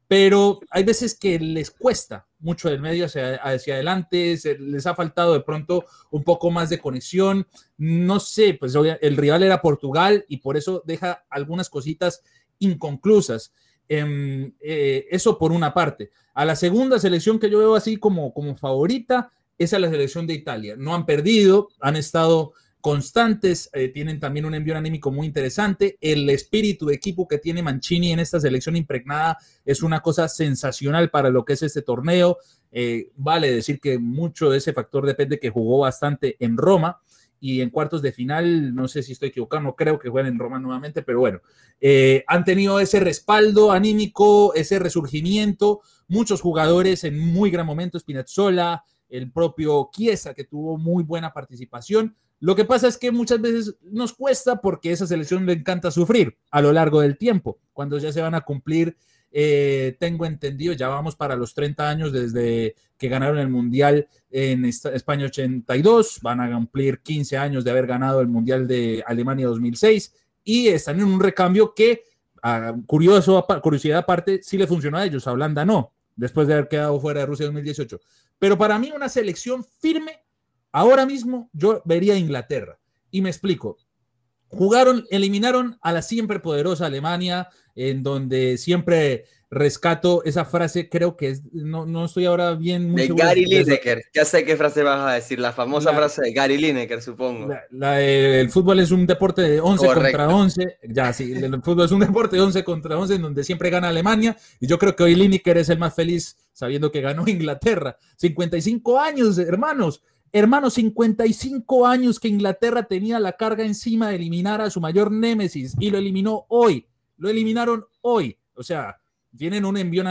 C: pero hay veces que les cuesta mucho del medio hacia, adelante, les ha faltado de pronto un poco más de conexión, no sé, pues el rival era Portugal y por eso deja algunas cositas inconclusas. Em, eh, eso por una parte. A la segunda selección que yo veo así como, como favorita es a la selección de Italia. No han perdido, han estado constantes, eh, tienen también un envío anímico muy interesante. El espíritu de equipo que tiene Mancini en esta selección impregnada es una cosa sensacional para lo que es este torneo. Eh, vale decir que mucho de ese factor depende que jugó bastante en Roma y en cuartos de final, no sé si estoy equivocado, no creo que jueguen en Roma nuevamente, pero bueno, eh, han tenido ese respaldo anímico, ese resurgimiento, muchos jugadores en muy gran momento, Spinazzola, el propio Chiesa, que tuvo muy buena participación. Lo que pasa es que muchas veces nos cuesta porque esa selección le encanta sufrir a lo largo del tiempo, cuando ya se van a cumplir eh, tengo entendido, ya vamos para los 30 años desde que ganaron el Mundial en España 82, van a cumplir 15 años de haber ganado el Mundial de Alemania 2006 y están en un recambio que, curioso, curiosidad aparte, sí le funcionó a ellos, a Holanda no, después de haber quedado fuera de Rusia 2018. Pero para mí una selección firme, ahora mismo yo vería Inglaterra. Y me explico, jugaron, eliminaron a la siempre poderosa Alemania, en donde siempre rescato esa frase, creo que es, no, no estoy ahora bien.
B: de Gary Lineker, ya sé qué frase vas a decir, la famosa frase de Gary Lineker, supongo.
C: el fútbol es un deporte de 11 contra 11, ya sí, el fútbol es un deporte de 11 contra 11 en donde siempre gana Alemania, y yo creo que hoy Lineker es el más feliz sabiendo que ganó Inglaterra. 55 años, hermanos. Hermanos, 55 años que Inglaterra tenía la carga encima de eliminar a su mayor némesis y lo eliminó hoy. Lo eliminaron hoy. O sea, tienen un envío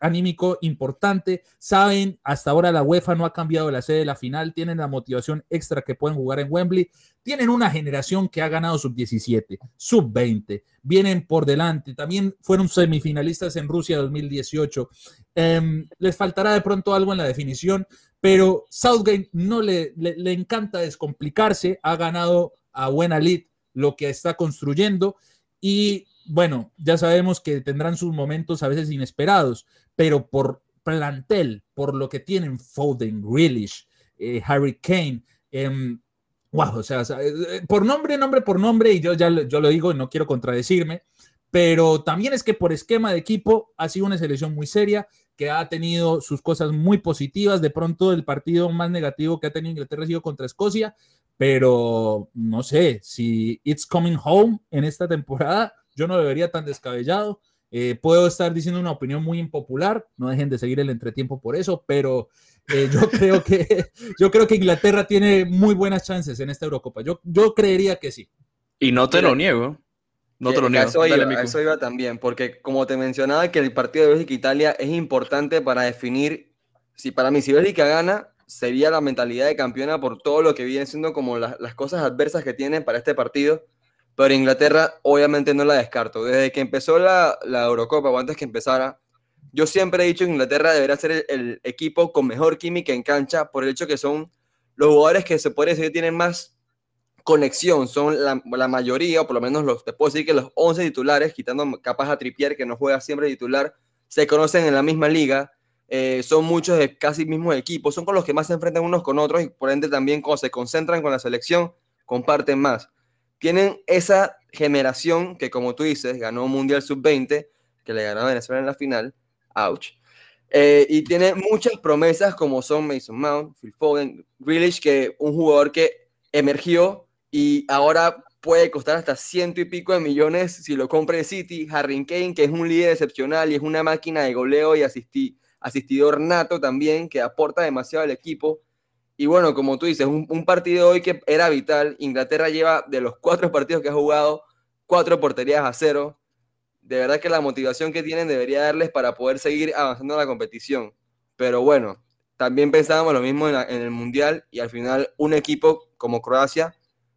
C: anímico importante. Saben, hasta ahora la UEFA no ha cambiado la sede de la final. Tienen la motivación extra que pueden jugar en Wembley. Tienen una generación que ha ganado sub-17, sub-20. Vienen por delante. También fueron semifinalistas en Rusia 2018. Em, les faltará de pronto algo en la definición, pero Southgate no le, le, le encanta descomplicarse. Ha ganado a buena lead lo que está construyendo y bueno, ya sabemos que tendrán sus momentos a veces inesperados, pero por plantel, por lo que tienen Foden, Grealish, eh, Harry Kane, wow, em, o sea, eh, por nombre, nombre por nombre, y yo ya yo lo digo y no quiero contradecirme, pero también es que por esquema de equipo ha sido una selección muy seria, que ha tenido sus cosas muy positivas, de pronto el partido más negativo que ha tenido Inglaterra ha sido contra Escocia, pero no sé, si it's coming home en esta temporada, yo no debería tan descabellado. Eh, puedo estar diciendo una opinión muy impopular, no dejen de seguir el entretiempo por eso, pero eh, yo, creo que, yo creo que Inglaterra tiene muy buenas chances en esta Eurocopa. Yo, yo creería que sí.
A: Y no te lo niego. No te lo niego.
B: Eso iba, eso iba también, porque como te mencionaba que el partido de Bélgica-Italia es importante para definir, si para mí si Bélgica gana, sería la mentalidad de campeona por todo lo que viene siendo como las, las cosas adversas que tienen para este partido pero Inglaterra obviamente no la descarto. Desde que empezó la, la Eurocopa o antes que empezara, yo siempre he dicho que Inglaterra debería ser el, equipo con mejor química en cancha por el hecho que son los jugadores que se puede decir tienen más conexión, son la, mayoría, o por lo menos los, te puedo decir que los 11 titulares, quitando capaz a Trippier, que no juega siempre titular, se conocen en la misma liga, eh, son muchos de casi mismos equipos, son con los que más se enfrentan unos con otros y por ende también cuando se concentran con la selección, comparten más tienen esa generación que, como tú dices, ganó un Mundial Sub-20, que le ganó a Venezuela en la final, ouch, eh, y tiene muchas promesas como son Mason Mount, Phil Foden, Grealish, que un jugador que emergió y ahora puede costar hasta ciento y pico de millones si lo compra el City, Harry Kane, que es un líder excepcional y es una máquina de goleo y asistidor nato también, que aporta demasiado al equipo. Y bueno, como tú dices, un, partido hoy que era vital. Inglaterra lleva de los cuatro partidos que ha jugado, cuatro porterías a cero. De verdad que la motivación que tienen debería darles para poder seguir avanzando en la competición. Pero bueno, también pensábamos lo mismo en, el Mundial y al final un equipo como Croacia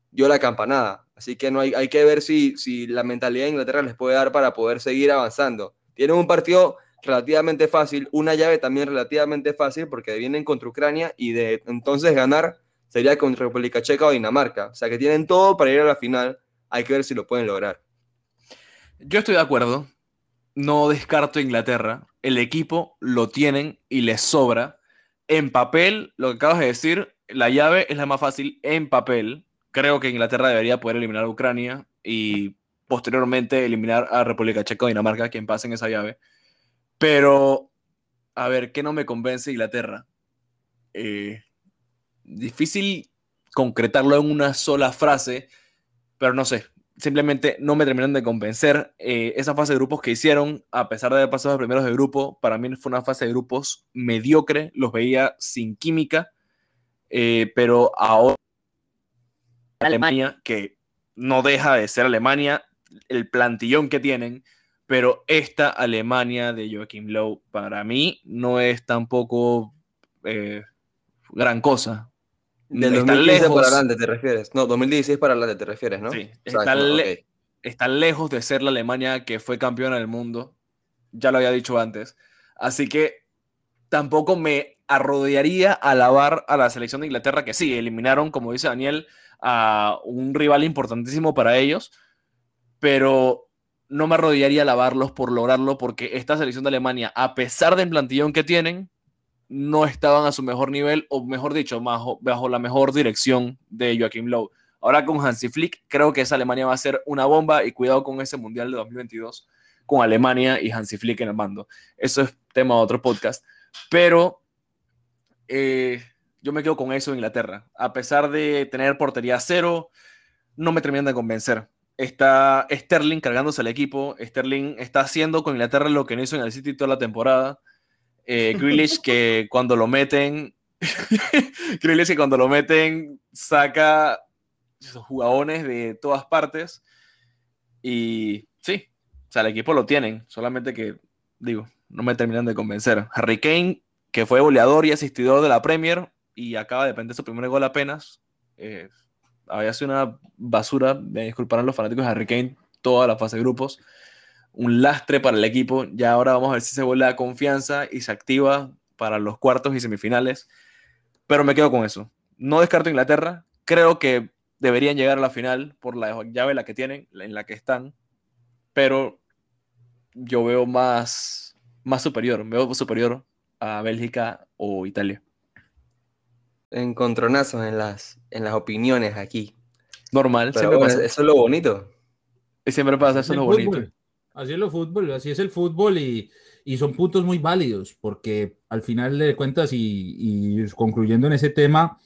B: dio la campanada. Así que no hay, hay que ver si, si la mentalidad de Inglaterra les puede dar para poder seguir avanzando. Tienen un partido relativamente fácil, una llave también relativamente fácil porque vienen contra Ucrania y de entonces ganar sería contra República Checa o Dinamarca. O sea que tienen todo para ir a la final. Hay que ver si lo pueden lograr.
A: Yo estoy de acuerdo. No descarto Inglaterra. El equipo lo tienen y les sobra. En papel, lo que acabas de decir, la llave es la más fácil en papel. Creo que Inglaterra debería poder eliminar a Ucrania y posteriormente eliminar a República Checa o Dinamarca, quien pase en esa llave. Pero, a ver, ¿qué no me convence Inglaterra? Eh, difícil concretarlo en una sola frase, pero no sé, simplemente no me terminan de convencer. Eh, esa fase de grupos que hicieron, a pesar de haber pasado los primeros de grupo, para mí fue una fase de grupos mediocre, los veía sin química, eh, pero ahora Alemania, que no deja de ser Alemania, el plantillón que tienen, pero esta Alemania de Joachim Lowe para mí no es tampoco eh, gran cosa.
B: Del 2016 para adelante te refieres. No, 2016 para adelante te refieres, ¿no?
A: Sí, está, lejos de ser la Alemania que fue campeona del mundo. Ya lo había dicho antes. Así que tampoco me arrodearía a alabar a la selección de Inglaterra, que sí, eliminaron, como dice Daniel, a un rival importantísimo para ellos pero no me arrodillaría a alabarlos por lograrlo porque esta selección de Alemania, a pesar del plantillón que tienen, no estaban a su mejor nivel, o mejor dicho, bajo, bajo la mejor dirección de Joachim Lowe. Ahora con Hansi Flick, creo que esa Alemania va a ser una bomba y cuidado con ese Mundial de 2022 con Alemania y Hansi Flick en el mando. Eso es tema de otro podcast. Pero eh, yo me quedo con eso en Inglaterra. A pesar de tener portería cero, no me terminan de convencer está Sterling cargándose el equipo. Sterling está haciendo con Inglaterra lo que no hizo en el City toda la temporada. Eh, que cuando lo meten, Grealish que cuando lo meten saca jugadores de todas partes. Y sí, o sea, el equipo lo tienen, solamente que, digo, no me terminan de convencer. Harry Kane, que fue goleador y asistidor de la Premier y acaba de prender su primer gol apenas. Eh, había sido una basura, me disculparán los fanáticos de Harry Kane, toda la fase de grupos, un lastre para el equipo, ya ahora vamos a ver si se vuelve a confianza y se activa para los cuartos y semifinales, pero me quedo con eso. No descarto Inglaterra, creo que deberían llegar a la final por la llave la que tienen, en la que están, pero yo veo más, más superior, veo superior a Bélgica o Italia
B: encontronazos en las, en las opiniones aquí.
A: Normal,
B: Eso es lo bonito.
A: Y siempre pasa, eso es lo bonito.
C: Así es lo fútbol, así es el fútbol y, y, son puntos muy válidos porque al final de cuentas y, y concluyendo en ese tema,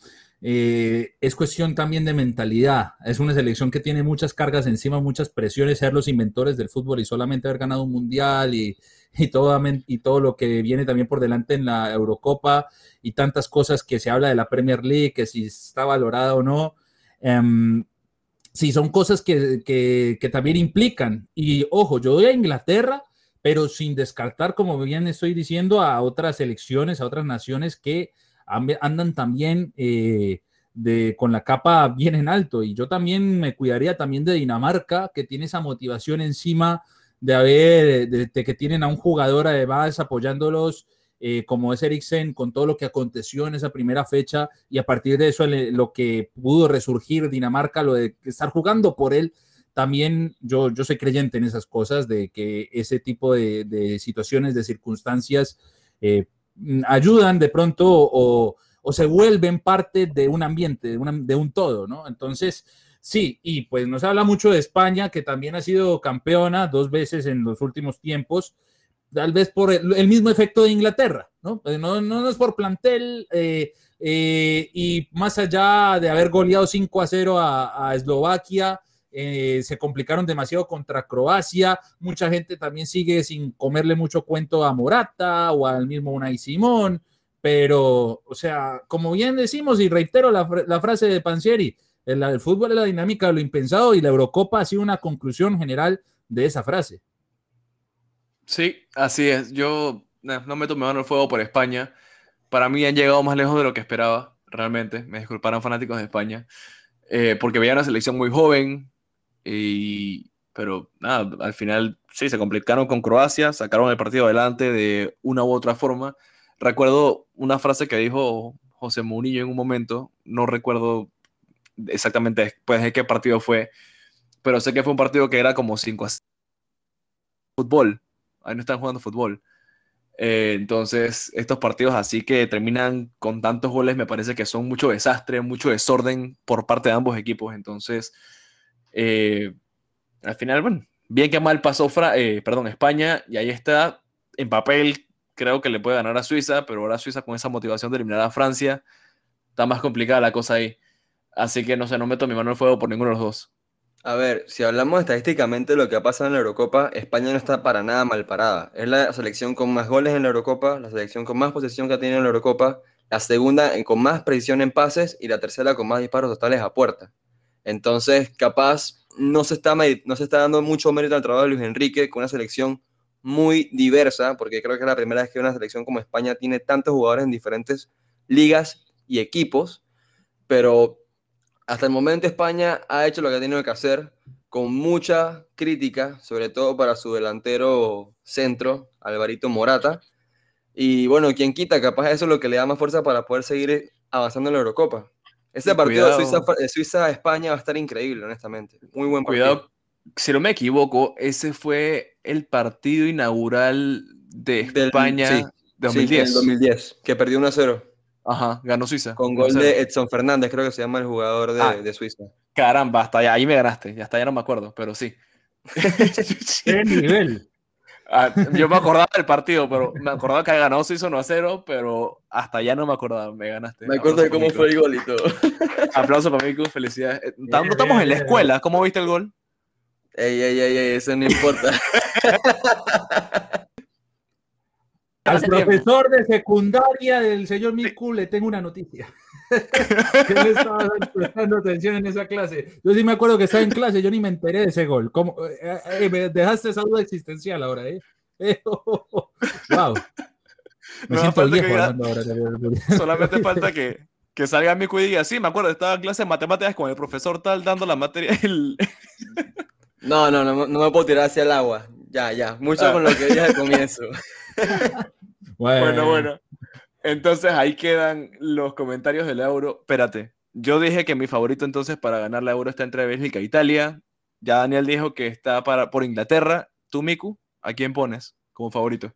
C: eh, es cuestión también de mentalidad. Es una selección que tiene muchas cargas encima, muchas presiones, ser los inventores del fútbol y solamente haber ganado un mundial y, y, todo, y todo lo que viene también por delante en la Eurocopa y tantas cosas que se habla de la Premier League, que si está valorada o no. Um, sí, son cosas que, que, que, también implican. Y ojo, yo doy a Inglaterra, pero sin descartar, como bien estoy diciendo, a otras selecciones, a otras naciones que andan también eh, de, con la capa bien en alto. Y yo también me cuidaría también de Dinamarca, que tiene esa motivación encima de haber, de, que tienen a un jugador además apoyándolos, eh, como es Eriksen, con todo lo que aconteció en esa primera fecha, y a partir de eso lo que pudo resurgir Dinamarca, lo de estar jugando por él, también yo, yo soy creyente en esas cosas, de que ese tipo de, situaciones, de circunstancias, eh, ayudan de pronto o, o, se vuelven parte de un ambiente, de, de un todo, ¿no? Entonces, Sí, y pues nos habla mucho de España, que también ha sido campeona dos veces en los últimos tiempos, tal vez por el, mismo efecto de Inglaterra, ¿no? Pues no, no, es por plantel eh, eh, y más allá de haber goleado 5 a 0 a, Eslovaquia, eh, se complicaron demasiado contra Croacia, mucha gente también sigue sin comerle mucho cuento a Morata o al mismo Unai Simón, pero, o sea, como bien decimos y reitero la, frase de Pansieri, el, fútbol es la dinámica de lo impensado y la Eurocopa ha sido una conclusión general de esa frase.
A: Sí, así es. Yo no me tomé el fuego por España. Para mí han llegado más lejos de lo que esperaba, realmente. Me disculparán fanáticos de España. Eh, porque veía una selección muy joven y pero nada, al final sí, se complicaron con Croacia, sacaron el partido adelante de una u otra forma. Recuerdo una frase que dijo José Mourinho en un momento, no recuerdo exactamente después de qué partido fue, pero sé que fue un partido que era como 5 a fútbol. Ahí no están jugando fútbol. Eh, entonces, estos partidos así que terminan con tantos goles me parece que son mucho desastre, mucho desorden por parte de ambos equipos. Entonces, eh, al final, bueno, bien que mal pasó eh, perdón, España y ahí está en papel. Creo que le puede ganar a Suiza, pero ahora Suiza con esa motivación de eliminar a Francia, está más complicada la cosa ahí. Así que no sé, no meto mi mano el fuego por ninguno de los dos.
B: A ver, si hablamos estadísticamente lo que ha pasado en la Eurocopa, España no está para nada mal parada. Es la selección con más goles en la Eurocopa, la selección con más posesión que ha tenido en la Eurocopa, la segunda con más precisión en pases y la tercera con más disparos totales a puerta. Entonces, capaz no se está, no se está dando mucho mérito al trabajo de Luis Enrique con una selección muy diversa, porque creo que es la primera vez que una selección como España tiene tantos jugadores en diferentes ligas y equipos, pero hasta el momento España ha hecho lo que ha tenido que hacer con mucha crítica, sobre todo para su delantero centro, Alvarito Morata. Y bueno, quien quita, capaz eso es lo que le da más fuerza para poder seguir avanzando en la Eurocopa. Este partido de Suiza-España va a estar increíble, honestamente. Muy buen partido. Cuidado,
A: si no me equivoco, ese fue el partido inaugural de España de 2010.
B: Sí, 2010, que perdió 1-0.
A: Ajá, ganó Suiza.
B: Con gol de Edson Fernández, creo que se llama el jugador de, ah, de Suiza.
A: Caramba, hasta allá, ahí me ganaste, ya hasta ya no me acuerdo, pero sí.
C: ¿Qué nivel?
A: Ah, yo me acordaba del partido, pero me acordaba que ganó Suiza 1 a 0, pero hasta allá no me acordaba, me ganaste.
B: Me acuerdo de cómo fue el gol y todo.
A: Aplauso para Miku, felicidades. Eh, estamos en la escuela, ¿cómo viste el gol?
B: Ey, ey, ey, ey eso no importa.
C: Al profesor de secundaria del señor Miku le tengo una noticia. yo no estaba prestando atención en esa clase. Yo sí me acuerdo que estaba en clase, yo ni me enteré de ese gol. ¿Cómo? Eh, eh, me dejaste esa duda existencial ahora, ¿eh? wow.
A: Me siento viejo ahora. Solamente falta que, que salga Miku y diga, sí, me acuerdo, estaba en clase de matemáticas con el profesor tal dando la materia.
B: No, no, no, no me puedo tirar hacia el agua. Ya, ya. Mucho con lo que dije al comienzo.
A: bueno. bueno, Entonces ahí quedan los comentarios del euro. Espérate, yo dije que mi favorito entonces para ganar la euro está entre Bélgica e Italia. Ya Daniel dijo que está para, por Inglaterra. ¿Tú, Miku, a quién pones como favorito?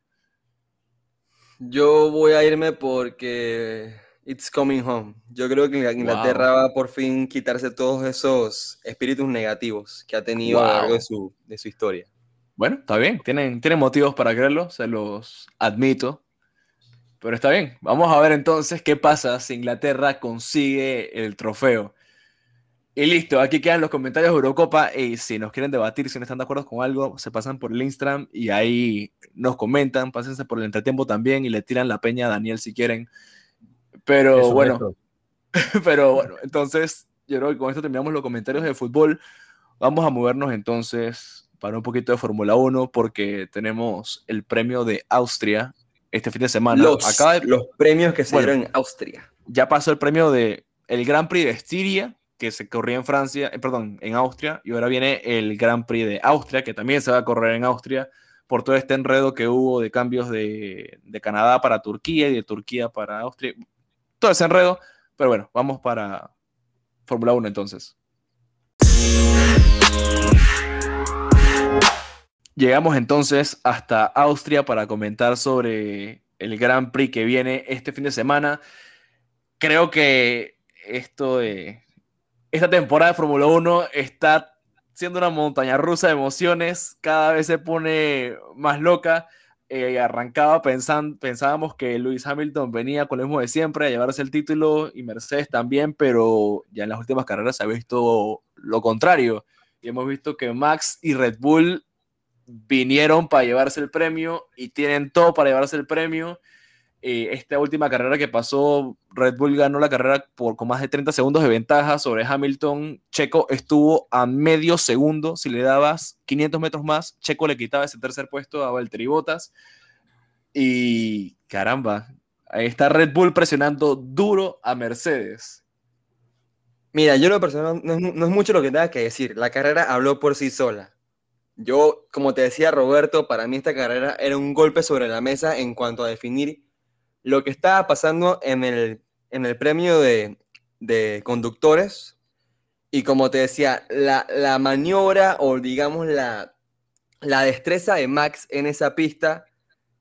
B: Yo voy a irme porque It's Coming Home. Yo creo que Inglaterra va a por fin quitarse todos esos espíritus negativos que ha tenido a lo largo de su, de su historia.
A: Bueno, está bien, tienen, tienen motivos para creerlo, se los admito. Pero está bien, vamos a ver entonces qué pasa si Inglaterra consigue el trofeo. Y listo, aquí quedan los comentarios de Eurocopa. Y si nos quieren debatir, si no están de acuerdo con algo, se pasan por el Instagram y ahí nos comentan. Pásense por el entretiempo también y le tiran la peña a Daniel si quieren. Pero bueno, pero bueno, entonces yo creo que con esto terminamos los comentarios de fútbol. Vamos a movernos entonces para un poquito de Fórmula 1 porque tenemos el premio de Austria este fin de semana.
B: Los, los premios que se dieron en Austria.
A: Ya pasó el premio de el Grand Prix de Estiria, que se corría en Francia, eh, perdón, en Austria, y ahora viene el Grand Prix de Austria, que también se va a correr en Austria, por todo este enredo que hubo de cambios de, de Canadá para Turquía y de Turquía para Austria. Todo ese enredo, pero bueno, vamos para Fórmula 1 entonces. Llegamos entonces hasta Austria para comentar sobre el Grand Prix que viene este fin de semana. Creo que esto esta temporada de Fórmula 1 está siendo una montaña rusa de emociones, cada vez se pone más loca. Eh, arrancaba pensando, pensábamos que Lewis Hamilton venía con lo mismo de siempre a llevarse el título y Mercedes también, pero ya en las últimas carreras se ha visto lo contrario. Y hemos visto que Max y Red Bull vinieron para llevarse el premio y tienen todo para llevarse el premio. Eh, esta última carrera que pasó, Red Bull ganó la carrera por con más de 30 segundos de ventaja sobre Hamilton. Checo estuvo a medio segundo. Si le dabas 500 metros más, Checo le quitaba ese tercer puesto a Valtteri Bottas. Y caramba, ahí está Red Bull presionando duro a Mercedes.
B: Mira, yo lo personal no no es mucho lo que tenga que decir. La carrera habló por sí sola Yo, como te decía Roberto, para mí esta carrera era un golpe sobre la mesa en cuanto a definir lo que estaba pasando en el, en el premio de, de conductores. Y como te decía, la, la maniobra o digamos la, la destreza de Max en esa pista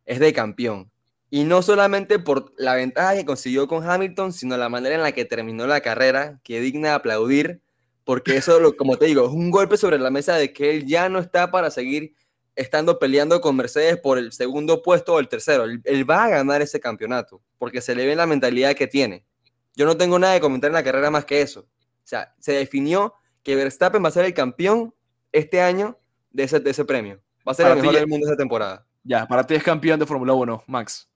B: es de campeón. Y no solamente por la ventaja que consiguió con Hamilton, sino la manera en la que terminó la carrera, que digna de aplaudir, porque eso, como te digo, es un golpe sobre la mesa de que él ya no está para seguir estando peleando con Mercedes por el segundo puesto o el tercero. Él, va a ganar ese campeonato, porque se le ve la mentalidad que tiene. Yo no tengo nada de comentar en la carrera más que eso. O sea, se definió que Verstappen va a ser el campeón este año de ese, de ese premio. Va a ser el mejor del mundo esa temporada.
A: Ya, para ti es campeón de Fórmula 1, Max.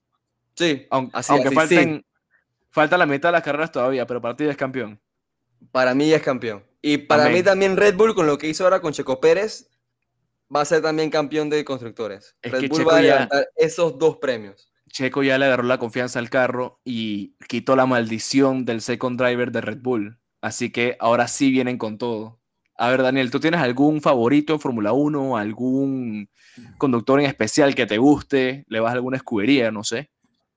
B: Sí,
A: aunque, falten, falta la mitad de las carreras todavía, pero para ti es campeón.
B: Para mí es campeón. Y para mí también Red Bull, con lo que hizo ahora con Checo Pérez, va a ser también campeón de constructores. Red Bull va a levantar esos dos premios.
A: Checo ya le agarró la confianza al carro y quitó la maldición del second driver de Red Bull. Así que ahora sí vienen con todo. A ver, Daniel, ¿tú tienes algún favorito en Fórmula 1? ¿Algún conductor en especial que te guste? ¿Le vas a alguna escudería? No sé.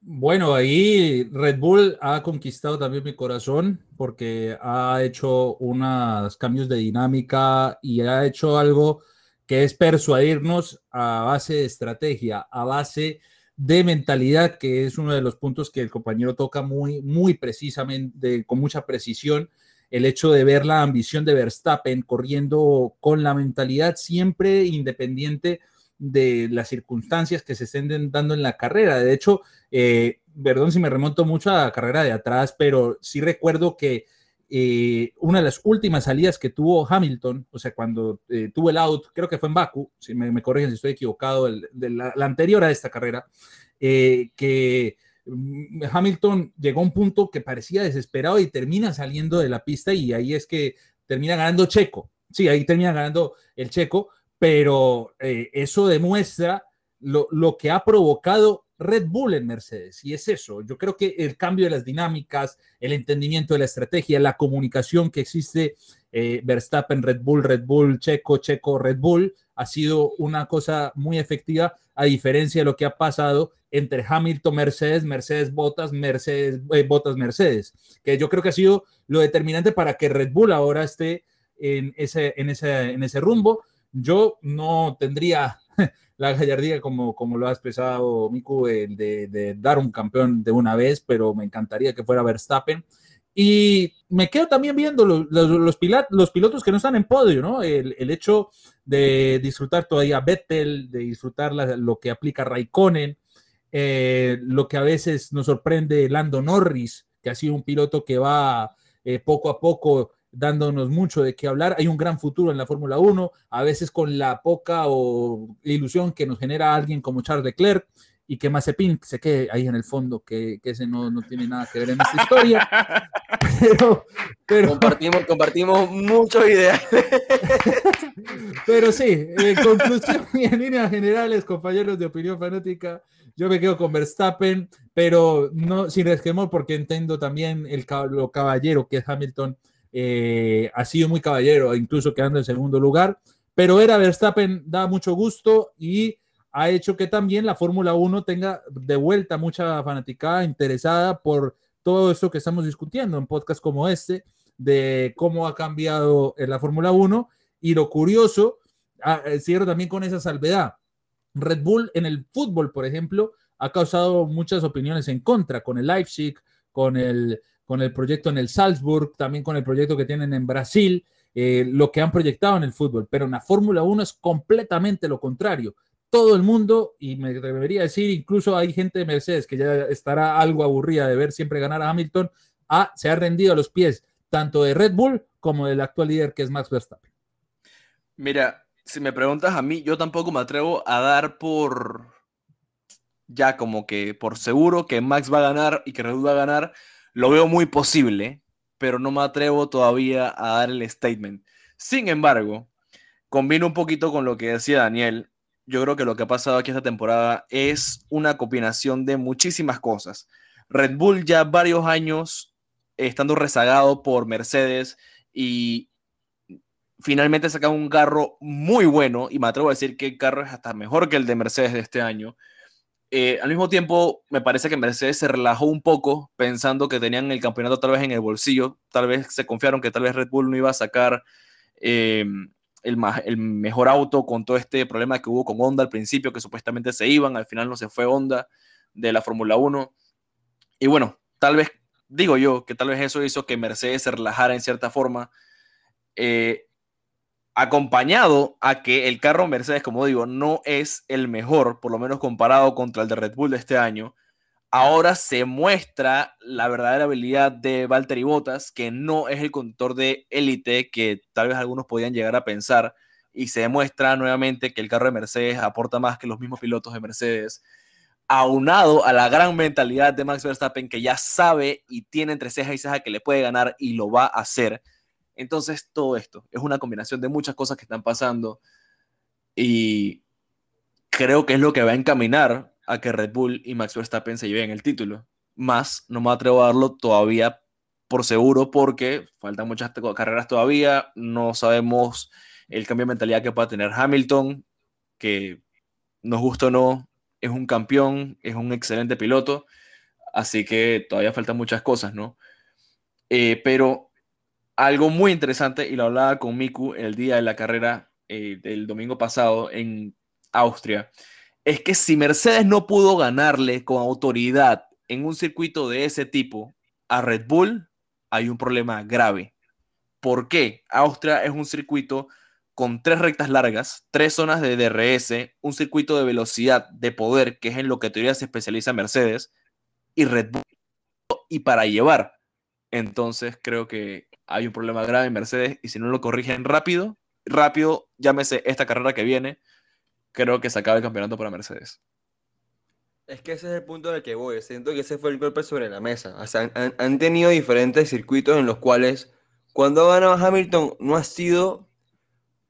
C: Bueno, ahí Red Bull ha conquistado también mi corazón porque ha hecho unos cambios de dinámica y ha hecho algo que es persuadirnos a base de estrategia, a base de mentalidad, que es uno de los puntos que el compañero toca muy, muy precisamente, con mucha precisión el hecho de ver la ambición de Verstappen corriendo con la mentalidad siempre independiente de las circunstancias que se estén dando en la carrera. De hecho, eh, perdón si me remonto mucho a la carrera de atrás, pero sí recuerdo que eh, una de las últimas salidas que tuvo Hamilton, o sea, cuando eh, tuvo el out, creo que fue en Baku, si me, corrigen si estoy equivocado, de la, anterior a esta carrera, que Mm, Hamilton llegó a un punto que parecía desesperado y termina saliendo de la pista y ahí es que termina ganando Checo. Sí, ahí termina ganando el Checo, pero eh, eso demuestra lo, lo, que ha provocado Red Bull en Mercedes. Y es eso, yo creo que el cambio de las dinámicas, el entendimiento de la estrategia, la comunicación que existe eh, Verstappen, Red Bull, Red Bull, Checo, Checo, Red Bull, ha sido una cosa muy efectiva, a diferencia de lo que ha pasado entre Hamilton, Mercedes, Mercedes, Botas, Mercedes, eh, Botas, Mercedes, que yo creo que ha sido lo determinante para que Red Bull ahora esté en ese, en ese, en ese rumbo. Yo no tendría la gallardía como, como lo ha expresado Miku, el de, dar un campeón de una vez, pero me encantaría que fuera Verstappen. Y me quedo también viendo los, los, pilotos que no están en podio, ¿no? El, el hecho de disfrutar todavía Vettel, de disfrutar lo que aplica Raikkonen, eh, lo que a veces nos sorprende Lando Norris, que ha sido un piloto que va eh, poco a poco dándonos mucho de qué hablar. Hay un gran futuro en la Fórmula 1, a veces con la poca o ilusión que nos genera alguien como Charles Leclerc y que Mazepin se quede ahí en el fondo, que, que ese no, no, tiene nada que ver en esta historia.
B: Pero, compartimos, compartimos muchos ideas.
C: pero sí, en conclusión y en líneas generales, compañeros de opinión fanática, yo me quedo con Verstappen, pero no sin resquemor, porque entiendo también el lo caballero que es Hamilton. Eh, ha sido muy caballero, incluso quedando en segundo lugar. Pero era Verstappen, da mucho gusto y ha hecho que también la Fórmula 1 tenga de vuelta mucha fanaticada interesada por todo esto que estamos discutiendo en podcast como este, de cómo ha cambiado la Fórmula 1 y lo curioso, ah, eh, cierro también con esa salvedad. Red Bull en el fútbol, por ejemplo, ha causado muchas opiniones en contra con el Leipzig, con el, con el proyecto en el Salzburg, también con el proyecto que tienen en Brasil, eh, lo que han proyectado en el fútbol. Pero en la Fórmula 1 es completamente lo contrario todo el mundo, y me debería decir, incluso hay gente de Mercedes que ya estará algo aburrida de ver siempre ganar a Hamilton, se ha rendido a los pies tanto de Red Bull como del actual líder que es Max Verstappen.
A: Mira, si me preguntas a mí, yo tampoco me atrevo a dar por ya como que por seguro que Max va a ganar y que Red Bull va a ganar. Lo veo muy posible, pero no me atrevo todavía a dar el statement. Sin embargo, combino un poquito con lo que decía Daniel yo creo que lo que ha pasado aquí esta temporada es una combinación de muchísimas cosas. Red Bull ya varios años estando rezagado por Mercedes y finalmente sacan un carro muy bueno y me atrevo a decir que el carro es hasta mejor que el de Mercedes de este año. Eh, al mismo tiempo, me parece que Mercedes se relajó un poco pensando que tenían el campeonato tal vez en el bolsillo, tal vez se confiaron que tal vez Red Bull no iba a sacar eh, el, el, mejor auto con todo este problema que hubo con Honda al principio, que supuestamente se iban, al final no se fue Honda de la Fórmula 1. Y bueno, tal vez, digo yo, que tal vez eso hizo que Mercedes se relajara en cierta forma. Eh, acompañado a que el carro Mercedes, como digo, no es el mejor, por lo menos comparado contra el de Red Bull de este año, ahora se muestra la verdadera habilidad de Valtteri Bottas, que no es el conductor de élite que tal vez algunos podían llegar a pensar, y se demuestra nuevamente que el carro de Mercedes aporta más que los mismos pilotos de Mercedes, aunado a la gran mentalidad de Max Verstappen, que ya sabe y tiene entre ceja y ceja que le puede ganar y lo va a hacer entonces, todo esto es una combinación de muchas cosas que están pasando y creo que es lo que va a encaminar a que Red Bull y Max Verstappen se lleven el título. Más, no me atrevo a darlo todavía por seguro porque faltan muchas carreras todavía, no sabemos el cambio de mentalidad que pueda tener Hamilton, que nos gusta o no, es un campeón, es un excelente piloto, así que todavía faltan muchas cosas, ¿no? Eh, pero algo muy interesante, y lo hablaba con Miku el día de la carrera eh, del domingo pasado en Austria, es que si Mercedes no pudo ganarle con autoridad en un circuito de ese tipo a Red Bull, hay un problema grave. ¿Por qué? Austria es un circuito con tres rectas largas, tres zonas de DRS, un circuito de velocidad, de poder, que es en lo que teoría se especializa Mercedes, y Red Bull, y para llevar. Entonces creo que hay un problema grave en Mercedes y si no lo corrigen rápido, rápido, llámese esta carrera que viene, creo que se acaba el campeonato para Mercedes.
B: Es que ese es el punto en el que voy. Siento que ese fue el golpe sobre la mesa. Han, tenido diferentes circuitos en los cuales cuando ha ganado Hamilton no ha sido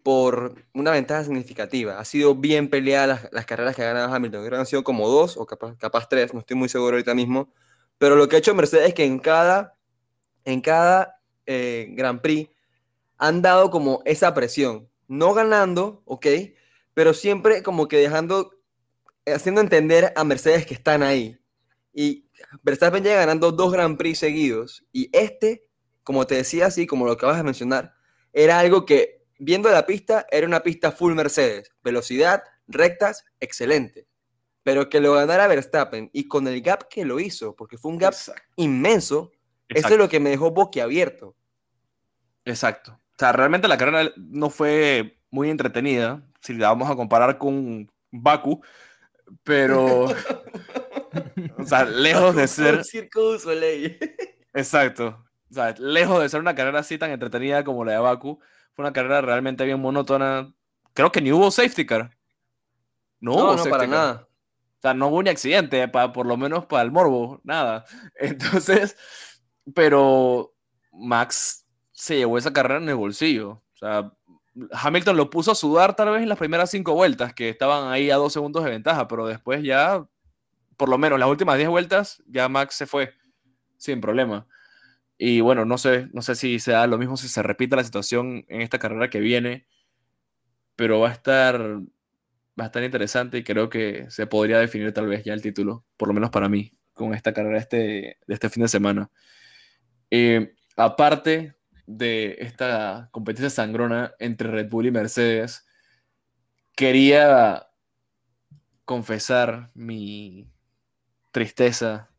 B: por una ventaja significativa. Ha sido bien peleada las, carreras que ha ganado Hamilton. Creo que han sido como dos o capaz, capaz tres, no estoy muy seguro ahorita mismo. Pero lo que ha hecho Mercedes es que en cada, en cada eh, Grand Prix han dado como esa presión. No ganando, ok, pero siempre como que dejando, haciendo entender a Mercedes que están ahí. Y Verstappen llega ganando dos Grand Prix seguidos. Y este, como te decía así, como lo acabas de mencionar, era algo que, viendo la pista, era una pista full Mercedes. Velocidad, rectas, excelente. Pero que lo ganara Verstappen y con el gap que lo hizo, porque fue un gap inmenso, eso es lo que me dejó boquiabierto.
A: Exacto. O sea, realmente la carrera no fue muy entretenida, si la vamos a comparar con Baku, pero, o sea, lejos de ser...
B: Circo Soleil.
A: Exacto. O sea, lejos de ser una carrera así tan entretenida como la de Baku, fue una carrera realmente bien monótona. Creo que ni hubo safety car.
B: No, no, no para nada.
A: O sea, no hubo ni accidente, para, por lo menos para el morbo, nada. Entonces, pero Max se llevó esa carrera en el bolsillo. O sea, Hamilton lo puso a sudar tal vez en las primeras cinco vueltas, que estaban ahí a dos segundos de ventaja, pero después ya, por lo menos las últimas diez vueltas, ya Max se fue sin problema. Y bueno, no sé, no sé si se da lo mismo si se repite la situación en esta carrera que viene, pero va a estar, estar interesante y creo que se podría definir tal vez ya el título, por lo menos para mí, con esta carrera este, de este fin de semana. Eh, aparte de esta competencia sangrona entre Red Bull y Mercedes, quería confesar mi tristeza.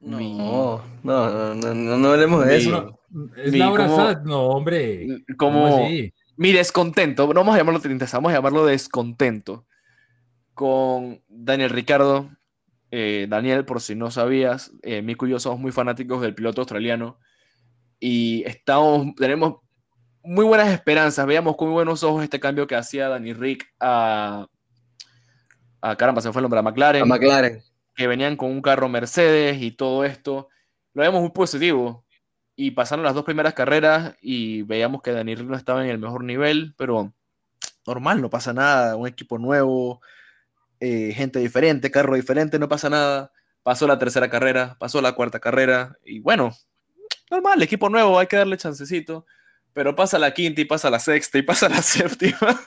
B: No, no, no, no, no, hablemos de eso.
C: Es la hora no, hombre.
A: Como mi descontento, no vamos a llamarlo tristeza, vamos a llamarlo descontento con Daniel Ricardo. Eh, Daniel, por si no sabías, eh, Mico y yo somos muy fanáticos del piloto australiano y estamos, tenemos muy buenas esperanzas. Veíamos con muy buenos ojos este cambio que hacía Danny Rick a, a caramba, se fue el nombre, a McLaren.
B: A McLaren.
A: Que venían con un carro Mercedes y todo esto. Lo veíamos muy positivo. Y pasaron las dos primeras carreras y veíamos que Danny Rick no estaba en el mejor nivel, pero normal, no pasa nada. Un equipo nuevo, eh, gente diferente, carro diferente, no pasa nada. Pasó la tercera carrera, pasó la cuarta carrera y bueno, normal, equipo nuevo, hay que darle chancecito. pero pasa la quinta y pasa la sexta y pasa la séptima.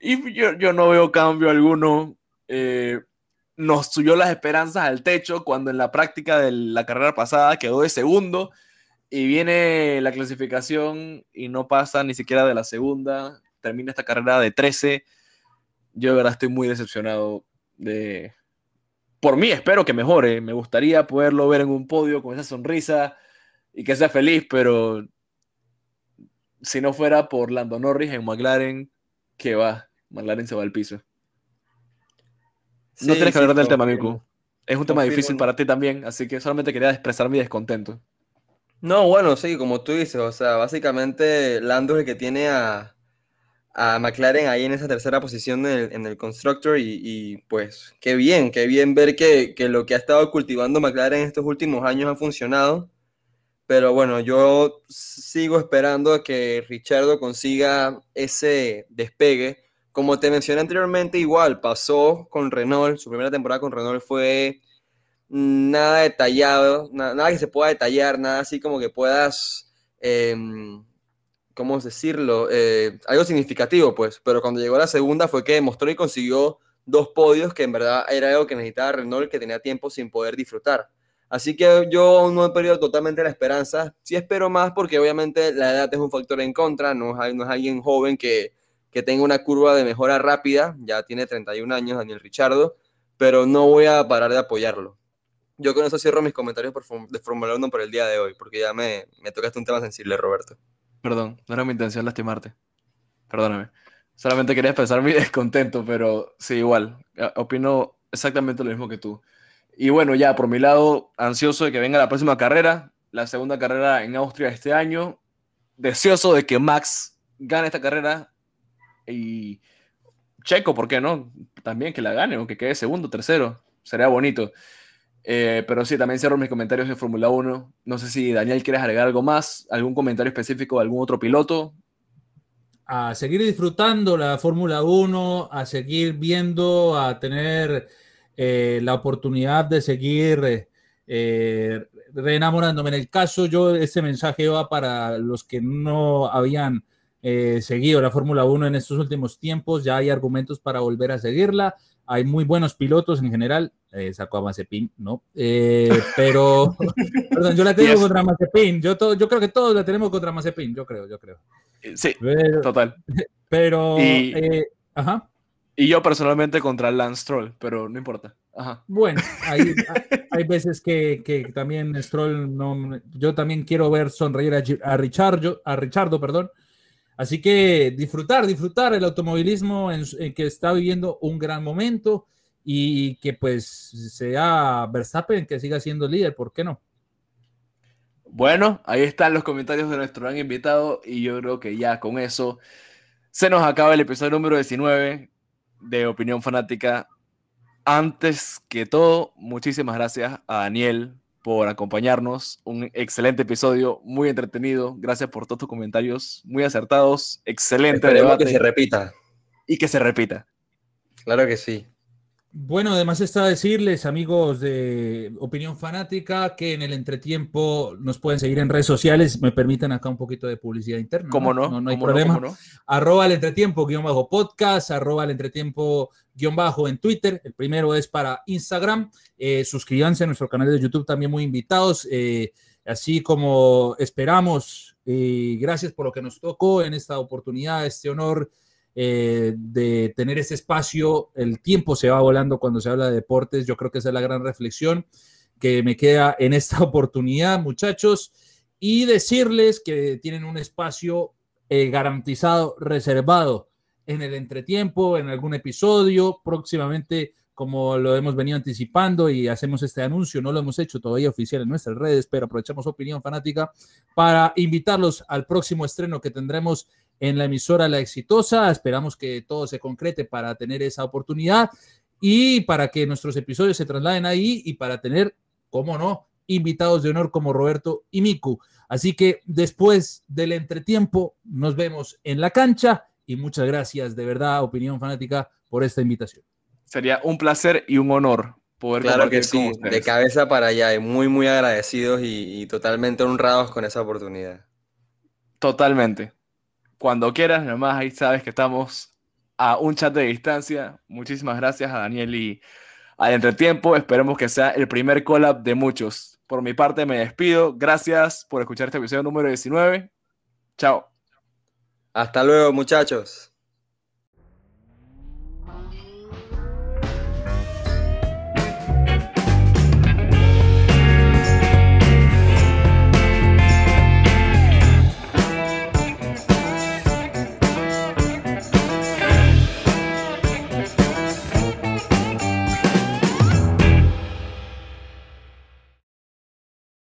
A: y yo, yo, no veo cambio alguno. Eh, nos subió las esperanzas al techo cuando en la práctica de la carrera pasada quedó de segundo y viene la clasificación y no pasa ni siquiera de la segunda, termina esta carrera de 13. Yo de verdad estoy muy decepcionado de... Por mí espero que mejore, me gustaría poderlo ver en un podio con esa sonrisa y que sea feliz, pero si no fuera por Lando Norris en McLaren, que va, McLaren se va al piso. no tienes que hablar del tema, Miku. Es un tema difícil para ti también, así que solamente quería expresar mi descontento.
B: No, bueno, sí, como tú dices, o sea, básicamente Lando es el que tiene a, a McLaren ahí en esa tercera posición en el, Constructor y, pues qué bien, qué bien ver que, que, lo que ha estado cultivando McLaren en estos últimos años ha funcionado. Pero bueno, yo sigo esperando a que Richardo consiga ese despegue. Como te mencioné anteriormente, igual pasó con Renault, su primera temporada con Renault fue nada detallado, nada, que se pueda detallar, nada así como que puedas, eh, ¿cómo decirlo? Eh, algo significativo, pues. Pero cuando llegó la segunda fue que demostró y consiguió dos podios que en verdad era algo que necesitaba Renault que tenía tiempo sin poder disfrutar. Así que yo no he perdido totalmente la esperanza. Sí espero más porque obviamente la edad es un factor en contra, no es, alguien joven que, que tenga una curva de mejora rápida, ya tiene 31 años Daniel Richardo, pero no voy a parar de apoyarlo yo con eso cierro mis comentarios de Fórmula 1 por el día de hoy, porque ya me, me tocaste un tema sensible, Roberto.
A: Perdón, no era mi intención lastimarte. Perdóname. Solamente quería expresar mi descontento, pero sí, igual. Opino exactamente lo mismo que tú. Y bueno, ya por mi lado, ansioso de que venga la próxima carrera, la segunda carrera en Austria este año. Deseoso de que Max gane esta carrera y Checo, ¿por qué no? También que la gane o que quede segundo, tercero. Sería bonito. Eh, pero sí, también cierro mis comentarios de Fórmula 1. No sé si Daniel quieres agregar algo más, algún comentario específico de algún otro piloto.
C: A seguir disfrutando la Fórmula 1, a seguir viendo, a tener eh, la oportunidad de seguir eh, reenamorándome. En el caso, yo, este mensaje va para los que no habían seguido la Fórmula 1 en estos últimos tiempos. Ya hay argumentos para volver a seguirla hay muy buenos pilotos en general, eh, sacó a Mazepin, ¿no? Eh, pero, perdón, yo la tengo contra Mazepin, yo, yo creo que todos la tenemos contra Mazepin, yo creo, yo creo.
A: Eh, sí, total.
C: Pero, y, ajá.
A: Y yo personalmente contra Lance Stroll, pero no importa. Ajá.
C: Bueno, hay, hay veces que, que, también Stroll, no, yo también quiero ver sonreír a, a, Richardo, a Richardo, perdón, Así que disfrutar, disfrutar el automovilismo en, que está viviendo un gran momento y que pues sea Verstappen que siga siendo líder, ¿por qué no?
A: Bueno, ahí están los comentarios de nuestro gran invitado y yo creo que ya con eso se nos acaba el episodio número 19 de Opinión Fanática. Antes que todo, muchísimas gracias a Daniel por acompañarnos. Un excelente episodio, muy entretenido. Gracias por todos tus comentarios, muy acertados. Excelente debate.
B: Que se repita.
A: Y que se repita.
B: Claro que sí.
C: Bueno, además está decirles, amigos de Opinión Fanática, que en el entretiempo nos pueden seguir en redes sociales. Me permiten acá un poquito de publicidad interna.
A: ¿Cómo no?
C: No, hay problema. Arroba el entretiempo guion bajo podcast, arroba el entretiempo guion bajo en Twitter. El primero es para Instagram. Eh, suscríbanse a nuestro canal de YouTube, también muy invitados. Eh, así como esperamos, y gracias por lo que nos tocó en esta oportunidad, este honor eh, de tener ese espacio. El tiempo se va volando cuando se habla de deportes. Yo creo que esa es la gran reflexión que me queda en esta oportunidad, muchachos. Y decirles que tienen un espacio eh, garantizado, reservado en el entretiempo, en algún episodio, próximamente como lo hemos venido anticipando y hacemos este anuncio, no lo hemos hecho todavía oficial en nuestras redes, pero aprovechamos opinión fanática para invitarlos al próximo estreno que tendremos en la emisora La Exitosa. Esperamos que todo se concrete para tener esa oportunidad y para que nuestros episodios se trasladen ahí y para tener, cómo no, invitados de honor como Roberto y Miku. Así que después del entretiempo nos vemos en la cancha y muchas gracias de verdad, opinión fanática, por esta invitación.
A: Sería un placer y un honor poder
B: Claro que sí, de cabeza para allá y muy, muy agradecidos y totalmente honrados con esa oportunidad.
A: Totalmente. Cuando quieras, nomás ahí sabes que estamos a un chat de distancia. Muchísimas gracias a Daniel y al Entretiempo. Esperemos que sea el primer collab de muchos. Por mi parte me despido. Gracias por escuchar este episodio número 19. Chao.
B: Hasta luego, muchachos.